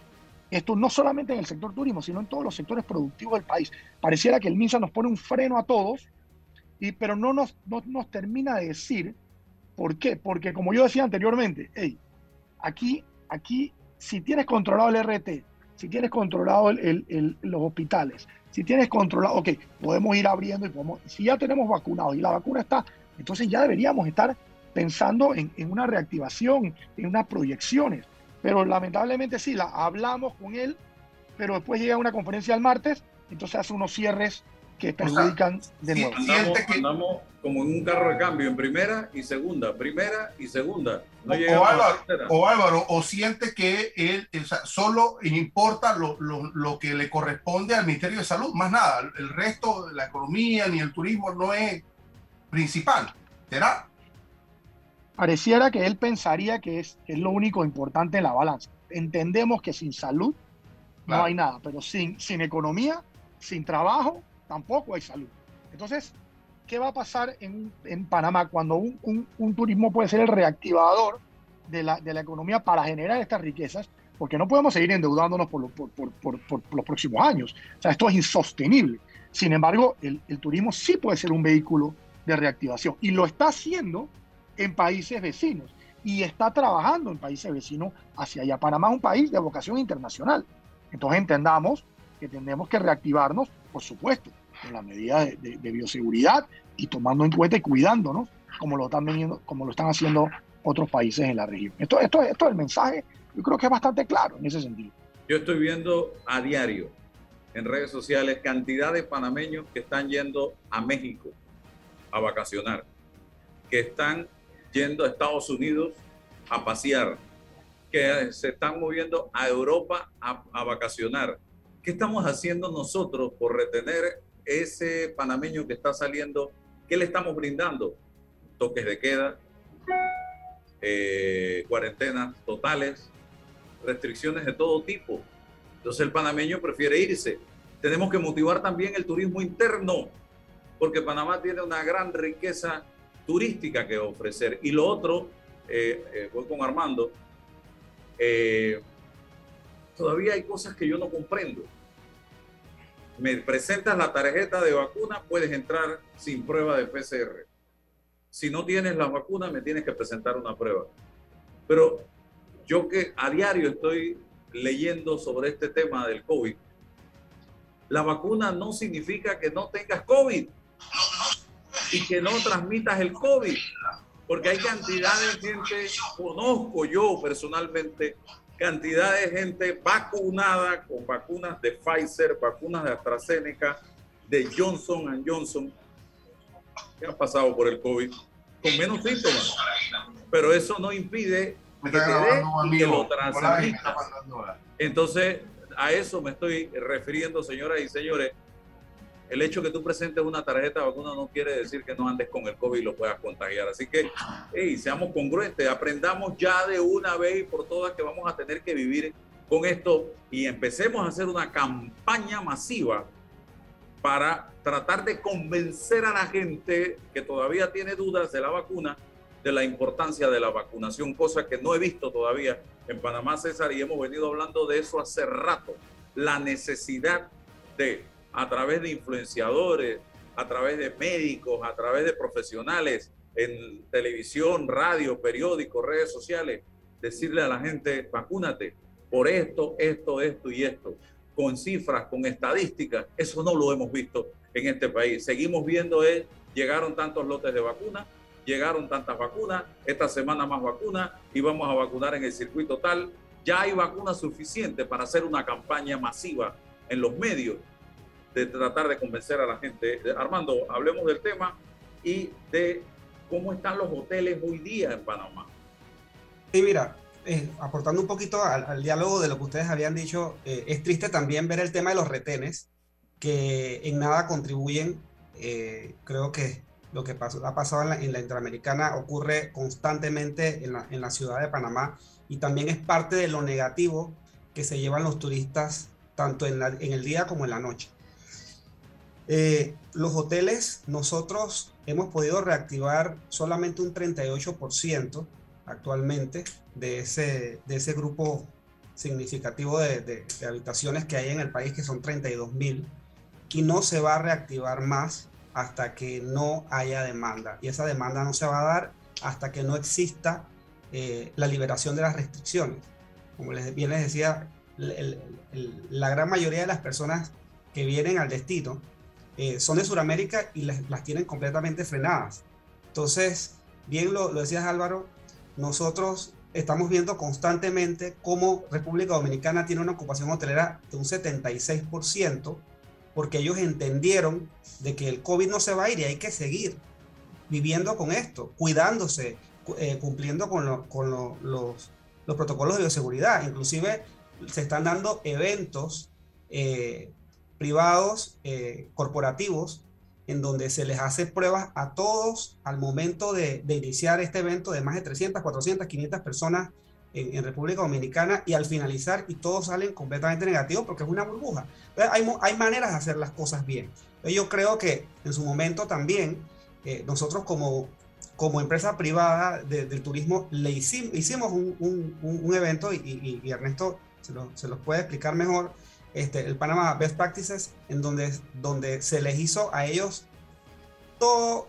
esto no solamente en el sector turismo, sino en todos los sectores productivos del país. Pareciera que el MINSA nos pone un freno a todos, y, pero no nos, no nos termina de decir por qué. Porque como yo decía anteriormente, hey, aquí, aquí, si tienes controlado el RT, si tienes controlado los hospitales, si tienes controlado, ok, podemos ir abriendo y podemos, si ya tenemos vacunados y la vacuna está, entonces ya deberíamos estar pensando en, en una reactivación, en unas proyecciones. Pero lamentablemente sí, la hablamos con él, pero después llega una conferencia el martes, entonces hace unos cierres que perjudican de nuevo. Andamos, como en un carro de cambio, en primera y segunda, primera y segunda. o, Álvaro, o, siente que él solo importa lo, lo, lo, que le corresponde al Ministerio de Salud, más nada, el resto de la economía ni el turismo no es principal, ¿será? Pareciera que él pensaría que es, es lo único importante en la balanza. Entendemos que sin salud no hay nada, pero sin, sin economía, sin trabajo, tampoco hay salud. Entonces, ¿qué va a pasar en, en Panamá cuando un, un, turismo puede ser el reactivador de la, de la, economía para generar estas riquezas? Porque no podemos seguir endeudándonos por, por, por, por, los próximos años. O sea, esto es insostenible. Sin embargo, el, el turismo sí puede ser un vehículo de reactivación y lo está haciendo en países vecinos y está trabajando en países vecinos hacia allá. Panamá es un país de vocación internacional. Entonces entendamos que tenemos que reactivarnos, por supuesto, en la medida de, bioseguridad y tomando en cuenta y cuidándonos como lo están veniendo, como lo están haciendo otros países en la región. Esto, esto, esto el mensaje, yo creo que es bastante claro en ese sentido. Yo estoy viendo a diario en redes sociales cantidad de panameños que están yendo a México a vacacionar, que están yendo a Estados Unidos a pasear, que se están moviendo a Europa a vacacionar, ¿Qué estamos haciendo nosotros por retener ese panameño que está saliendo? ¿Qué le estamos brindando? Toques de queda, eh, cuarentenas totales, restricciones de todo tipo. Entonces el panameño prefiere irse. Tenemos que motivar también el turismo interno, porque Panamá tiene una gran riqueza turística que ofrecer. Y lo otro, eh, eh, voy con Armando, todavía hay cosas que yo no comprendo. Me presentas la tarjeta de vacuna, puedes entrar sin prueba de PCR. Si no tienes la vacuna, me tienes que presentar una prueba. Pero yo que a diario estoy leyendo sobre este tema del COVID, la vacuna no significa que no tengas COVID y que no transmitas el COVID, porque hay cantidad de gente, conozco yo personalmente, cantidad de gente vacunada con vacunas de Pfizer, vacunas de AstraZeneca, de Johnson Johnson, que han pasado por el COVID con menos síntomas. Pero eso no impide que te dé y que lo transmita. Entonces, a eso me estoy refiriendo, señoras y señores el hecho que tú presentes una tarjeta de vacuna no quiere decir que no andes con el COVID y lo puedas contagiar. Así que, hey, seamos congruentes, aprendamos ya de una vez y por todas que vamos a tener que vivir con esto y empecemos a hacer una campaña masiva para tratar de convencer a la gente que todavía tiene dudas de la vacuna, de la importancia de la vacunación, cosa que no he visto todavía en Panamá, César, y hemos venido hablando de eso hace rato, la necesidad de a través de influenciadores, a través de médicos, a través de profesionales en televisión, radio, periódicos, redes sociales, decirle a la gente, vacúnate por esto, esto, esto y esto, con cifras, con estadísticas, eso no lo hemos visto en este país. Seguimos viendo es, llegaron tantos lotes de vacunas, llegaron tantas vacunas, esta semana más vacunas y vamos a vacunar en el circuito tal. Ya hay vacunas suficientes para hacer una campaña masiva en los medios de tratar de convencer a la gente. Armando, hablemos del tema y de cómo están los hoteles hoy día en Panamá. Sí, mira, eh, aportando un poquito al, diálogo de lo que ustedes habían dicho, eh, es triste también ver el tema de los retenes, que en nada contribuyen. Eh, creo que lo que pasó, ha pasado en la, en la, Interamericana ocurre constantemente en la, en la ciudad de Panamá y también es parte de lo negativo que se llevan los turistas tanto en, en el día como en la noche. Eh, los hoteles, nosotros hemos podido reactivar solamente un 38% actualmente de ese, de ese grupo significativo de, habitaciones que hay en el país, que son 32 mil, y no se va a reactivar más hasta que no haya demanda. Y esa demanda no se va a dar hasta que no exista eh, la liberación de las restricciones. Como les, bien les decía, la gran mayoría de las personas que vienen al destino eh, son de Sudamérica y las, tienen completamente frenadas. Entonces, bien lo, lo decías Álvaro, nosotros estamos viendo constantemente cómo República Dominicana tiene una ocupación hotelera de un 76%, porque ellos entendieron de que el COVID no se va a ir y hay que seguir viviendo con esto, cuidándose, eh, cumpliendo con, los, los, protocolos de bioseguridad. Inclusive se están dando eventos eh, privados, eh, corporativos, en donde se les hace pruebas a todos al momento de, iniciar este evento de más de 300, 400, 500 personas en, República Dominicana y al finalizar y todos salen completamente negativos porque es una burbuja. hay, hay maneras de hacer las cosas bien. yo creo que en su momento también eh, nosotros como, como empresa privada del turismo le hicimos, hicimos un, un, evento y, Ernesto se, lo, se los puede explicar mejor este, el Panama Best Practices, en donde, donde se les hizo a ellos todo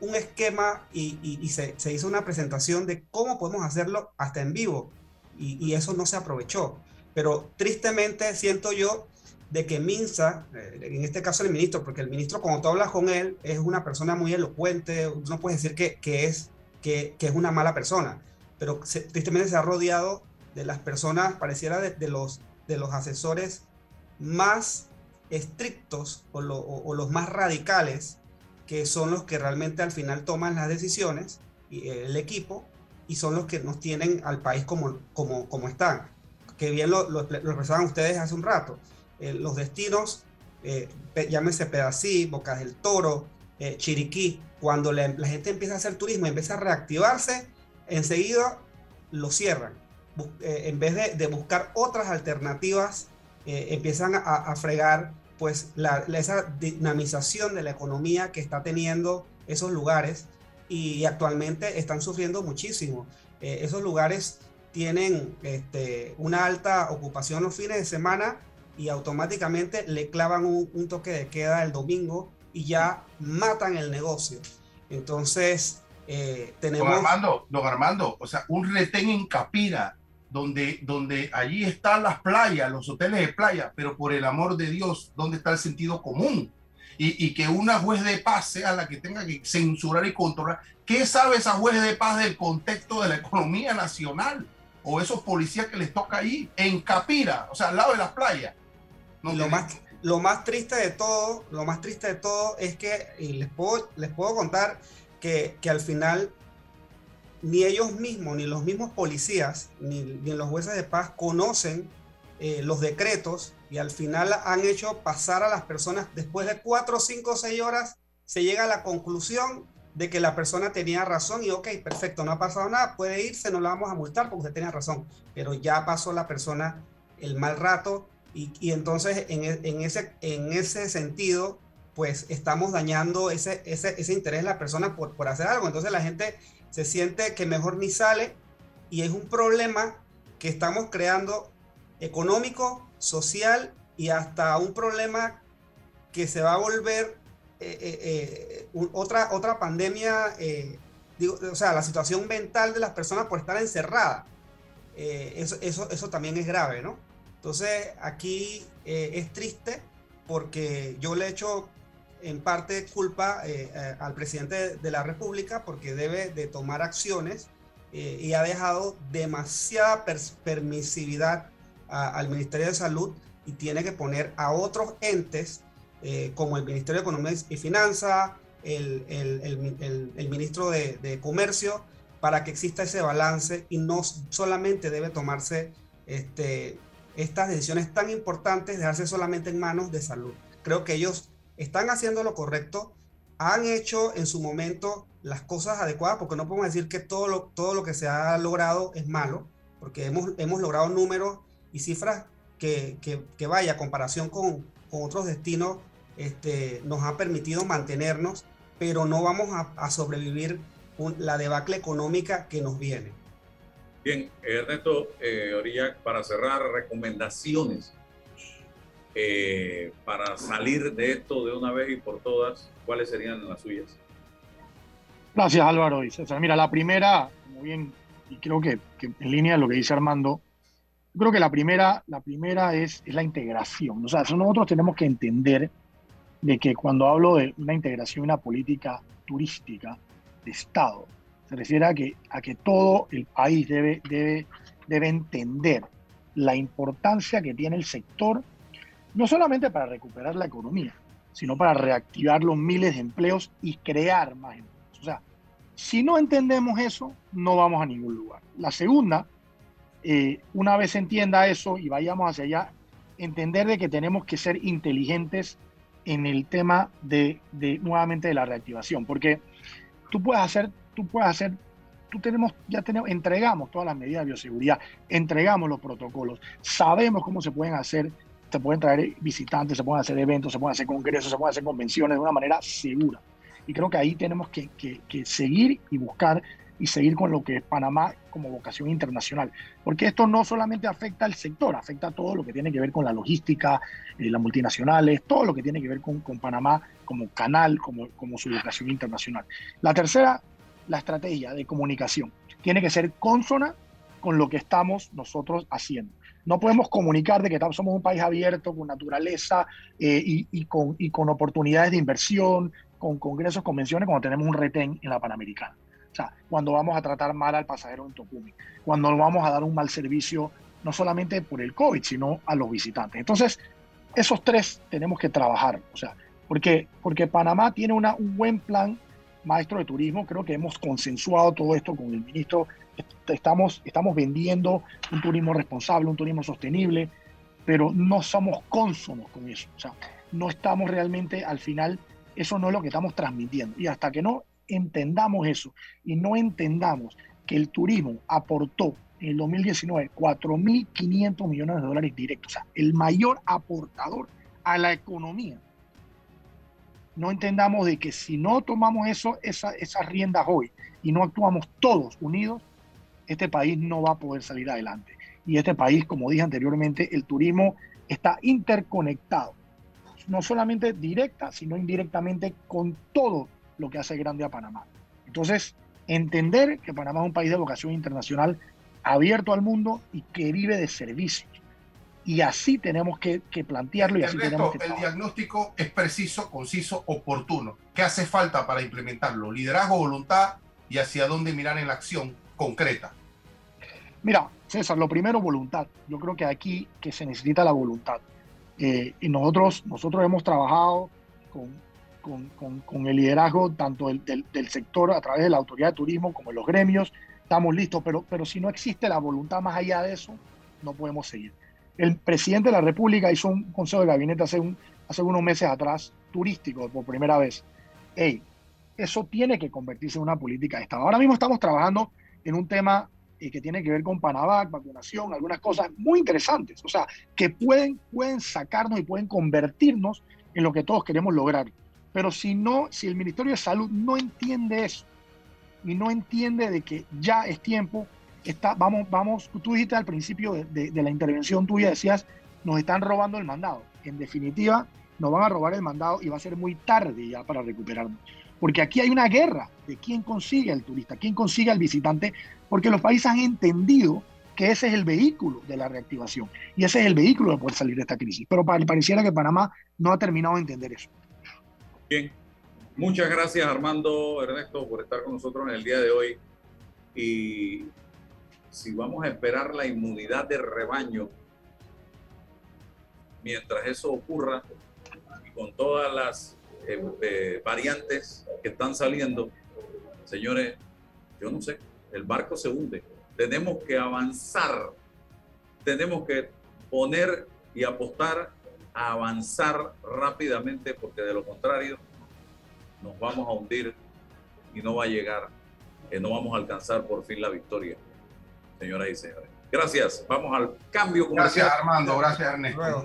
un esquema y, se, hizo una presentación de cómo podemos hacerlo hasta en vivo. Y, eso no se aprovechó. Pero tristemente siento yo de que Minsa, eh, en este caso el ministro, porque el ministro cuando tú hablas con él es una persona muy elocuente, no puedes decir que, que es, que, que, es una mala persona, pero tristemente se ha rodeado de las personas, pareciera de, los, de los asesores más estrictos o, los más radicales, que son los que realmente al final toman las decisiones, y, eh, el equipo, y son los que nos tienen al país como, como, como están. Que bien lo, lo, expresaban ustedes hace un rato. Eh, los destinos, eh, llámese Pedací, Bocas del Toro, Chiriquí, cuando la, gente empieza a hacer turismo y empieza a reactivarse, enseguida lo cierran. en vez de, de buscar otras alternativas eh, empiezan a, fregar pues la, esa dinamización de la economía que está teniendo esos lugares y, actualmente están sufriendo muchísimo. Eh, esos lugares tienen este, una alta ocupación los fines de semana y automáticamente le clavan un, toque de queda el domingo y ya matan el negocio. Entonces, eh, tenemos... Don Armando, don Armando, o sea, un retén en Capira donde, donde allí están las playas, los hoteles de playa, pero por el amor de Dios, ¿dónde está el sentido común? Y, y, que una juez de paz sea la que tenga que censurar y controlar. ¿Qué sabe esa juez de paz del contexto de la economía nacional? O esos policías que les toca ahí, en Capira, o sea, al lado de las playas. No lo, más, lo más triste de todo, lo más triste de todo es que, y les puedo, les puedo contar que, que al final ni ellos mismos, ni los mismos policías, ni, los jueces de paz conocen eh, los decretos y al final han hecho pasar a las personas, después de cuatro, cinco, seis horas, se llega a la conclusión de que la persona tenía razón y ok, perfecto, no ha pasado nada, puede irse, no la vamos a multar porque usted tenía razón, pero ya pasó la persona el mal rato y, entonces en, en, ese, en ese sentido, pues estamos dañando ese, ese, ese interés de la persona por, por hacer algo. Entonces la gente se siente que mejor ni sale y es un problema que estamos creando económico, social y hasta un problema que se va a volver eh, eh, eh, otra, otra pandemia, digo, o sea, la situación mental de las personas por estar encerradas. eso, eso, eso también es grave, ¿no? Entonces, aquí es triste porque yo le echo en parte culpa eh, eh, al presidente de la República porque debe de tomar acciones eh, y ha dejado demasiada permisividad al Ministerio de Salud y tiene que poner a otros entes como el Ministerio de Economía y Finanzas, el, el, el, ministro de, de, Comercio, para que exista ese balance y no solamente debe tomarse este, estas decisiones tan importantes, dejarse solamente en manos de salud. Creo que ellos están haciendo lo correcto, han hecho en su momento las cosas adecuadas, porque no podemos decir que todo lo, todo lo que se ha logrado es malo, porque hemos, hemos logrado números y cifras que, que, vaya, a comparación con, con otros destinos, este, nos ha permitido mantenernos, pero no vamos a, sobrevivir la debacle económica que nos viene. Bien, Ernesto eh, para cerrar, recomendaciones eh, para salir de esto de una vez y por todas, ¿cuáles serían las suyas? Gracias Álvaro y César. Mira, la primera, como bien, y creo que, en línea de lo que dice Armando, creo que la primera, la primera es, es la integración. O sea, nosotros tenemos que entender de que cuando hablo de una integración, una política turística de Estado, se refiere a que, a que todo el país debe, debe, debe entender la importancia que tiene el sector no solamente para recuperar la economía, sino para reactivar los miles de empleos y crear más empleos. O sea, si no entendemos eso, no vamos a ningún lugar. La segunda, eh, una vez entienda eso y vayamos hacia allá, entender de que tenemos que ser inteligentes en el tema de, de nuevamente de la reactivación, porque tú puedes hacer, tú puedes hacer tú tenemos, ya tenemos, entregamos todas las medidas de bioseguridad, entregamos los protocolos, sabemos cómo se pueden hacer se pueden traer visitantes, se pueden hacer eventos, se pueden hacer congresos, se pueden hacer convenciones de una manera segura. Y creo que ahí tenemos que, que, seguir y buscar y seguir con lo que es Panamá como vocación internacional. Porque esto no solamente afecta al sector, afecta a todo lo que tiene que ver con la logística, eh, las multinacionales, todo lo que tiene que ver con, con Panamá como canal, como, como su vocación internacional. La tercera, la estrategia de comunicación. Tiene que ser consona con lo que estamos nosotros haciendo. No podemos comunicar de que somos un país abierto, con naturaleza eh, y, con, y con oportunidades de inversión, con congresos, convenciones, cuando tenemos un retén en la Panamericana. O sea, cuando vamos a tratar mal al pasajero en Tocumen, cuando vamos a dar un mal servicio, no solamente por el COVID, sino a los visitantes. Entonces, esos tres tenemos que trabajar. O sea, porque, porque Panamá tiene una, un buen plan maestro de turismo. Creo que hemos consensuado todo esto con el ministro estamos, estamos vendiendo un turismo responsable, un turismo sostenible, pero no somos cónsonos con eso. O sea, no estamos realmente al final, eso no es lo que estamos transmitiendo. Y hasta que no entendamos eso y no entendamos que el turismo aportó en el 2019 4.500 millones de dólares directos, o sea, el mayor aportador a la economía. No entendamos de que si no tomamos eso, esa, esas riendas hoy y no actuamos todos unidos, este país no va a poder salir adelante. Y este país, como dije anteriormente, el turismo está interconectado, no solamente directa, sino indirectamente con todo lo que hace grande a Panamá. Entonces, entender que Panamá es un país de vocación internacional abierto al mundo y que vive de servicios. Y así tenemos que, plantearlo y así tenemos que El diagnóstico es preciso, conciso, oportuno. ¿Qué hace falta para implementarlo? Liderazgo, voluntad y hacia dónde mirar en la acción concreta. Mira, César, lo primero, voluntad. Yo creo que aquí que se necesita la voluntad. Eh, y nosotros, nosotros hemos trabajado con, con, con, el liderazgo tanto del, del, sector a través de la autoridad de turismo como los gremios. Estamos listos, pero, pero si no existe la voluntad más allá de eso, no podemos seguir. El presidente de la República hizo un consejo de gabinete hace, un, hace unos meses atrás, turístico por primera vez. Eso tiene que convertirse en una política de Estado. Ahora mismo estamos trabajando en un tema y que tiene que ver con Panavac, vacunación, algunas cosas muy interesantes, o sea, que pueden, pueden sacarnos y pueden convertirnos en lo que todos queremos lograr. Pero si no, si el Ministerio de Salud no entiende eso y no entiende de que ya es tiempo, está, vamos, vamos, tú dijiste al principio de, de la intervención tuya, decías, nos están robando el mandado. En definitiva, nos van a robar el mandado y va a ser muy tarde ya para recuperarnos. Porque aquí hay una guerra de quién consigue al turista, quién consigue al visitante, porque los países han entendido que ese es el vehículo de la reactivación y ese es el vehículo de poder salir de esta crisis. Pero pareciera que Panamá no ha terminado de entender eso. Bien, muchas gracias Armando, Ernesto, por estar con nosotros en el día de hoy. Y si vamos a esperar la inmunidad de rebaño, mientras eso ocurra, y con todas las eh, eh, variantes que están saliendo, señores, yo no sé, el barco se hunde. Tenemos que avanzar, tenemos que poner y apostar a avanzar rápidamente porque de lo contrario nos vamos a hundir y no va a llegar, que no vamos a alcanzar por fin la victoria, señoras y señores. Gracias, vamos al cambio Gracias Armando, gracias. Ernesto.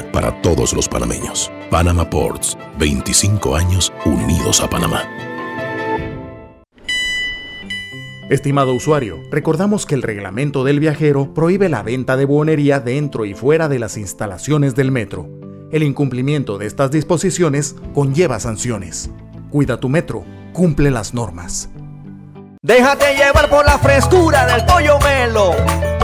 para todos los panameños. Panama Ports, 25 años unidos a Panamá. Estimado usuario, recordamos que el reglamento del viajero prohíbe la venta de buonería dentro y fuera de las instalaciones del metro. El incumplimiento de estas disposiciones conlleva sanciones. Cuida tu metro, cumple las normas. Déjate llevar por la frescura del pollo melo,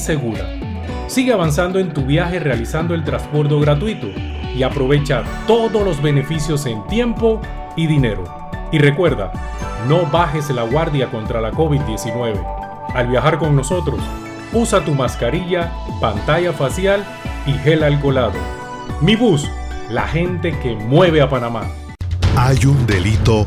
segura. Sigue avanzando en tu viaje realizando el transporte gratuito y aprovecha todos los beneficios en tiempo y dinero. Y recuerda, no bajes la guardia contra la COVID-19. Al viajar con nosotros, usa tu mascarilla, pantalla facial y gel alcoholado. Mi bus, la gente que mueve a Panamá. Hay un delito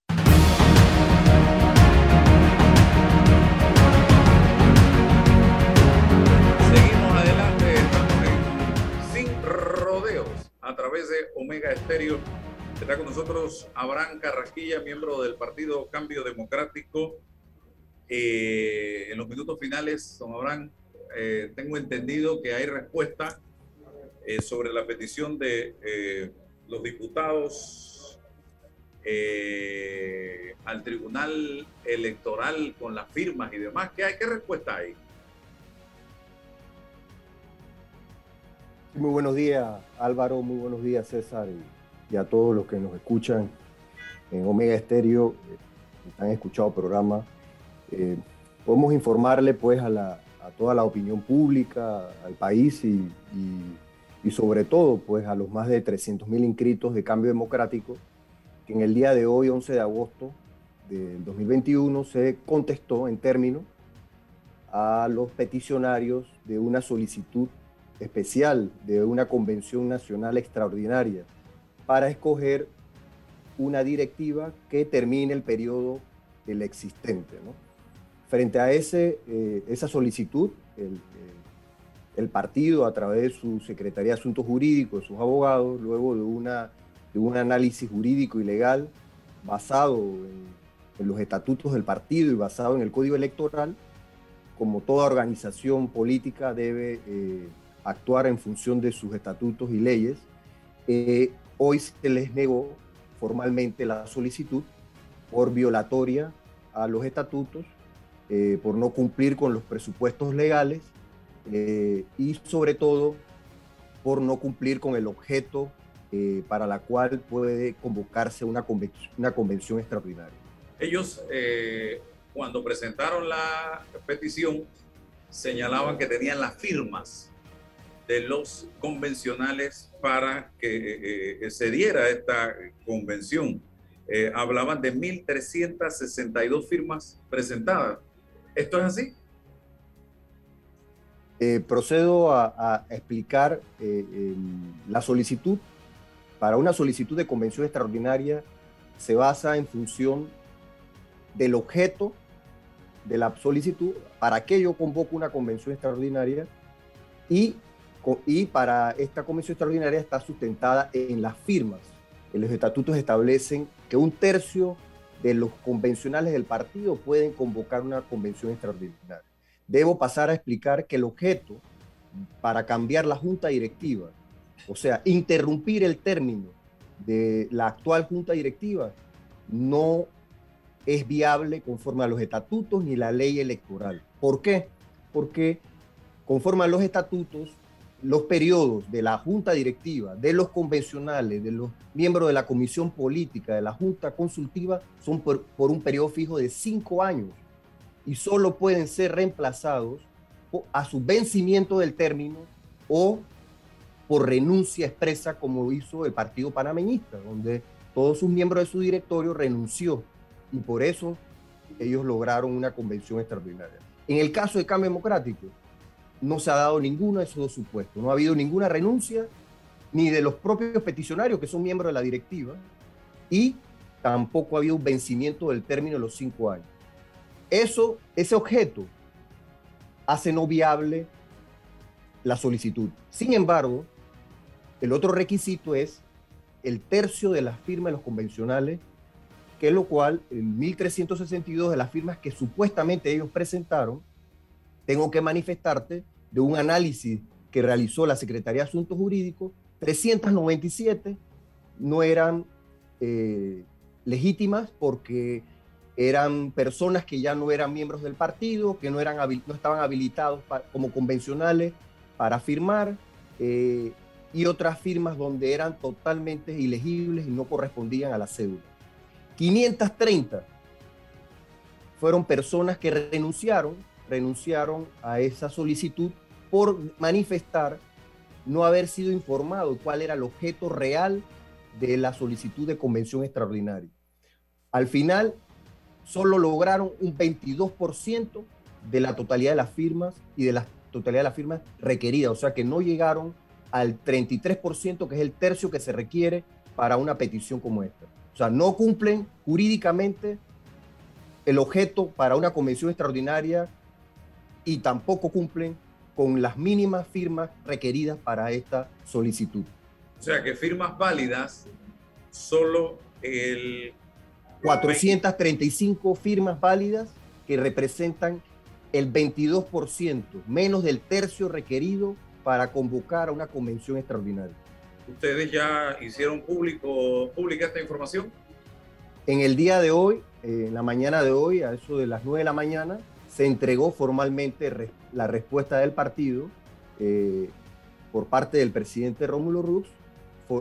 Omega Estéreo. Está con nosotros Abraham Carrasquilla, miembro del Partido Cambio Democrático. Eh, en los minutos finales, don Abraham, eh, tengo entendido que hay respuesta eh, sobre la petición de eh, los diputados al Tribunal Electoral con las firmas y demás. ¿Qué, hay, ¿Qué respuesta hay? Muy buenos días, Álvaro. Muy buenos días, César. Y, a todos los que nos escuchan en Omega Estéreo, eh, que han escuchado el programa. Eh, podemos informarle pues a, la, toda la opinión pública, al país y, y, sobre todo pues a los más de 300 mil inscritos de Cambio Democrático, que en el día de hoy, 11 de agosto del 2021, se contestó en términos a los peticionarios de una solicitud especial de una convención nacional extraordinaria para escoger una directiva que termine el periodo del existente. Frente a ese, eh, esa solicitud, el, el, partido, a través de su Secretaría de Asuntos Jurídicos, sus abogados, luego de, una, de un análisis jurídico y legal basado en, en los estatutos del partido y basado en el Código Electoral, como toda organización política debe eh, actuar en función de sus estatutos y leyes. Eh, hoy se les negó formalmente la solicitud por violatoria a los estatutos, eh, por no cumplir con los presupuestos legales eh, y sobre todo por no cumplir con el objeto eh, para la cual puede convocarse una convención, una convención extraordinaria. Ellos, cuando presentaron la petición, señalaban que tenían las firmas de los convencionales para que eh, se diera esta convención. Eh, hablaban de 1.362 firmas presentadas. ¿Esto es así? Eh, procedo a, a explicar el, la solicitud. Para una solicitud de convención extraordinaria se basa en función del objeto de la solicitud, para que yo convoco una convención extraordinaria y y para esta convención extraordinaria está sustentada en las firmas. En los estatutos establecen que un tercio de los convencionales del partido pueden convocar una convención extraordinaria. Debo pasar a explicar que el objeto para cambiar la junta directiva, o sea, interrumpir el término de la actual junta directiva, no es viable conforme a los estatutos ni la ley electoral. ¿Por qué? Porque conforme a los estatutos, los periodos de la junta directiva, de los convencionales, de los miembros de la comisión política, de la junta consultiva, son por, un periodo fijo de cinco años y solo pueden ser reemplazados a su vencimiento del término o por renuncia expresa como hizo el Partido Panameñista, donde todos sus miembros de su directorio renunció y por eso ellos lograron una convención extraordinaria. En el caso de Cambio Democrático, no se ha dado ninguno de esos dos supuestos. No ha habido ninguna renuncia ni de los propios peticionarios que son miembros de la directiva, y tampoco ha habido un vencimiento del término de los cinco años. Eso, ese objeto hace no viable la solicitud. Sin embargo, el otro requisito es el tercio de las firmas de los convencionales, que es lo cual, en 1362 de las firmas que supuestamente ellos presentaron, tengo que manifestarte de un análisis que realizó la Secretaría de Asuntos Jurídicos, 397 no eran eh, legítimas porque eran personas que ya no eran miembros del partido, que no, eran, no estaban habilitados como convencionales para firmar, eh, y otras firmas donde eran totalmente ilegibles y no correspondían a la cédula. 530 fueron personas que renunciaron, renunciaron a esa solicitud por manifestar no haber sido informado cuál era el objeto real de la solicitud de convención extraordinaria. Al final, solo lograron un 22% de la totalidad de las firmas y de la totalidad de las firmas requeridas, o sea que no llegaron al 33%, que es el tercio que se requiere para una petición como esta. O sea, no cumplen jurídicamente el objeto para una convención extraordinaria y tampoco cumplen con las mínimas firmas requeridas para esta solicitud. O sea que firmas válidas, solo el 435 firmas válidas que representan el 22%, menos del tercio requerido para convocar a una convención extraordinaria. ¿Ustedes ya hicieron público, pública esta información? En el día de hoy, eh, en la mañana de hoy, a eso de las 9 de la mañana, se entregó formalmente la respuesta del partido eh, por parte del presidente Rómulo Rux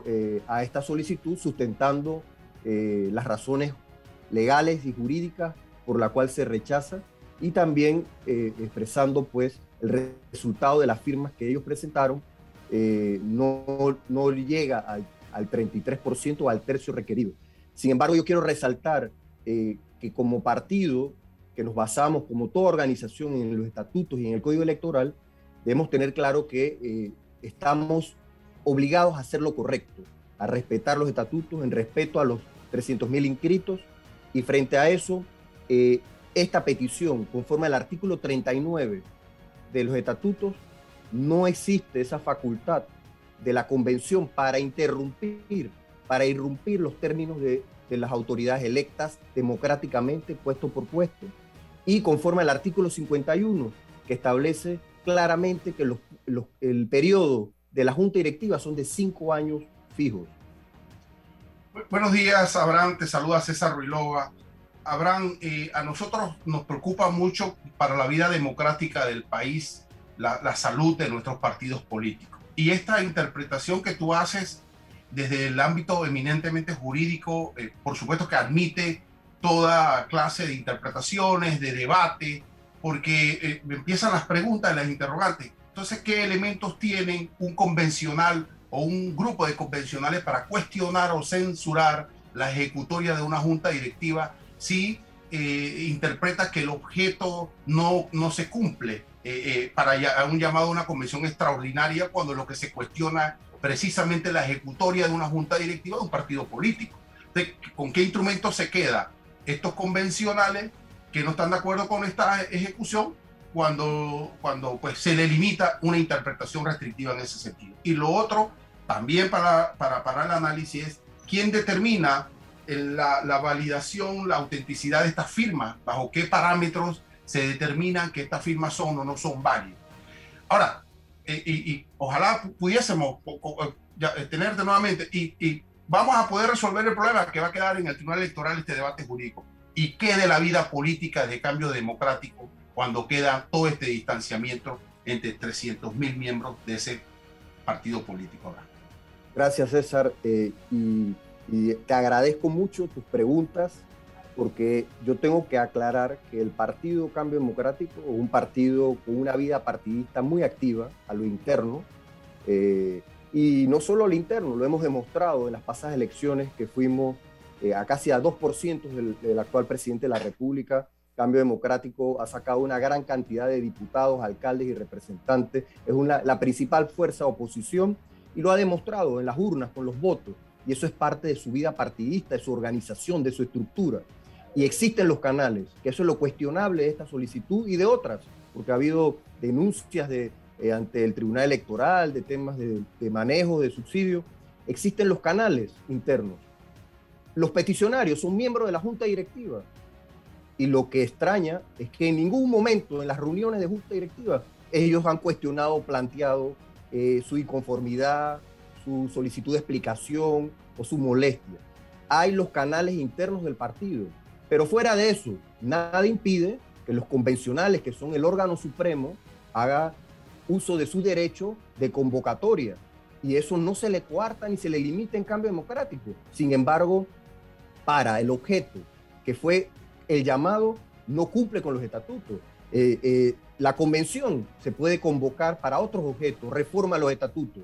eh, a esta solicitud, sustentando las razones legales y jurídicas por la cual se rechaza y también eh, expresando pues el resultado de las firmas que ellos presentaron eh, no, no llega al, al 33% o al tercio requerido. Sin embargo, yo quiero resaltar eh, que como partido, que nos basamos como toda organización en los estatutos y en el código electoral, debemos tener claro que estamos obligados a hacer lo correcto, a respetar los estatutos en respeto a los 300.000 inscritos. Y frente a eso, eh, esta petición, conforme al artículo 39 de los estatutos, no existe esa facultad de la convención para interrumpir, para irrumpir los términos de, las autoridades electas democráticamente, puesto por puesto, y conforme al artículo 51, que establece claramente que el periodo de la Junta Directiva son de cinco años fijos. Buenos días, Abraham. Te saluda César Ruilova. Abraham, eh, a nosotros nos preocupa mucho para la vida democrática del país la, salud de nuestros partidos políticos. Y esta interpretación que tú haces desde el ámbito eminentemente jurídico, eh, por supuesto que admite toda clase de interpretaciones, de debate, porque eh, empiezan las preguntas, las interrogantes. Entonces, ¿qué elementos tienen un convencional o un grupo de convencionales para cuestionar o censurar la ejecutoria de una junta directiva si eh, interpreta que el objeto no, no se cumple eh, eh, para un llamado a una convención extraordinaria cuando lo que se cuestiona precisamente la ejecutoria de una junta directiva de un partido político. ¿Con qué instrumento se queda estos convencionales que no están de acuerdo con esta ejecución cuando, cuando pues, se le limita una interpretación restrictiva en ese sentido? Y lo otro también para, para, para el análisis es quién determina la, la, validación, la autenticidad de estas firmas, bajo qué parámetros se determinan que estas firmas son o no son válidas. Ahora, eh, y, ojalá pudiésemos eh, tenerte nuevamente y, y, vamos a poder resolver el problema que va a quedar en el Tribunal Electoral este debate jurídico. ¿Y qué de la vida política de cambio democrático cuando queda todo este distanciamiento entre 300 mil miembros de ese partido político? Gracias, César. Eh, y, te agradezco mucho tus preguntas, porque yo tengo que aclarar que el Partido Cambio Democrático es un partido con una vida partidista muy activa a lo interno. Eh, y no solo a lo interno, lo hemos demostrado en las pasadas elecciones que fuimos eh, a casi a 2% del, del actual presidente de la República. Cambio Democrático ha sacado una gran cantidad de diputados, alcaldes y representantes. Es una, la principal fuerza de oposición y lo ha demostrado en las urnas con los votos. Y eso es parte de su vida partidista, de su organización, de su estructura. Y existen los canales, que eso es lo cuestionable de esta solicitud y de otras, porque ha habido denuncias de, eh, ante el Tribunal Electoral de temas de, de manejo de subsidios. Existen los canales internos. Los peticionarios son miembros de la Junta Directiva. Y lo que extraña es que en ningún momento en las reuniones de Junta Directiva ellos han cuestionado, planteado eh, su inconformidad, su solicitud de explicación o su molestia. Hay los canales internos del partido, pero fuera de eso, nada impide que los convencionales, que son el órgano supremo, haga uso de su derecho de convocatoria. Y eso no se le coarta ni se le limita en cambio democrático. Sin embargo, para el objeto que fue el llamado, no cumple con los estatutos. Eh, eh, la convención se puede convocar para otros objetos, reforma los estatutos,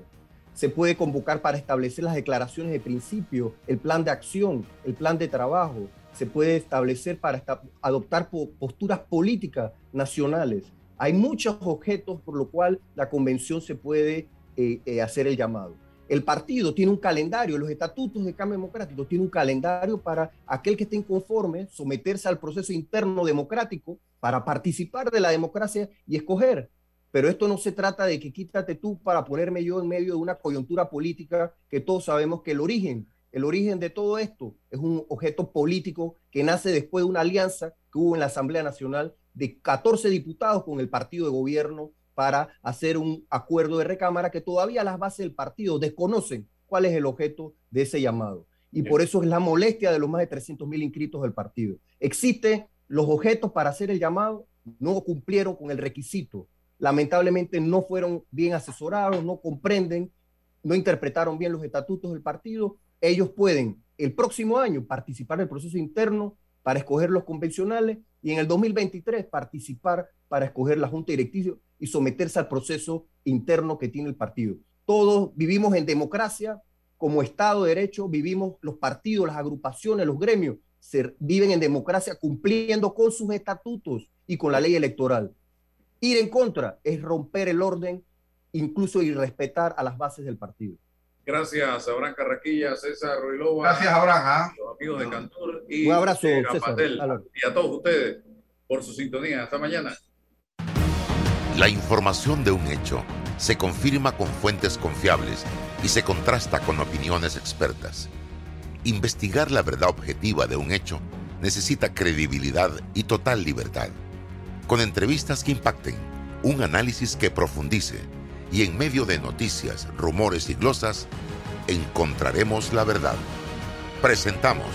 se puede convocar para establecer las declaraciones de principio, el plan de acción, el plan de trabajo, se puede establecer para adoptar posturas políticas nacionales. Hay muchos objetos por lo cual la convención se puede eh, eh, hacer el llamado. El partido tiene un calendario, los estatutos de cambio democrático tienen un calendario para aquel que esté inconforme someterse al proceso interno democrático para participar de la democracia y escoger. Pero esto no se trata de que quítate tú para ponerme yo en medio de una coyuntura política que todos sabemos que el origen, el origen de todo esto es un objeto político que nace después de una alianza que hubo en la Asamblea Nacional de 14 diputados con el partido de gobierno para hacer un acuerdo de recámara que todavía las bases del partido desconocen cuál es el objeto de ese llamado. Y por eso es la molestia de los más de 300 mil inscritos del partido. Existe los objetos para hacer el llamado no cumplieron con el requisito. Lamentablemente no fueron bien asesorados, no comprenden, no interpretaron bien los estatutos del partido. Ellos pueden el próximo año participar en el proceso interno para escoger los convencionales y en el 2023 participar para escoger la junta directiva y someterse al proceso interno que tiene el partido. Todos vivimos en democracia, como Estado de Derecho, vivimos los partidos, las agrupaciones, los gremios, viven en democracia cumpliendo con sus estatutos y con la ley electoral. Ir en contra es romper el orden, incluso y respetar a las bases del partido. Gracias, Abraham Carraquilla, César Ruilova. Gracias, Abraham. ¿ah? Los amigos de Cantor y Un abrazo, y a todos ustedes por su sintonía. Hasta mañana. La información de un hecho se confirma con fuentes confiables y se contrasta con opiniones expertas. Investigar la verdad objetiva de un hecho necesita credibilidad y total libertad. Con entrevistas que impacten, un análisis que profundice y en medio de noticias, rumores y glosas, encontraremos la verdad. Presentamos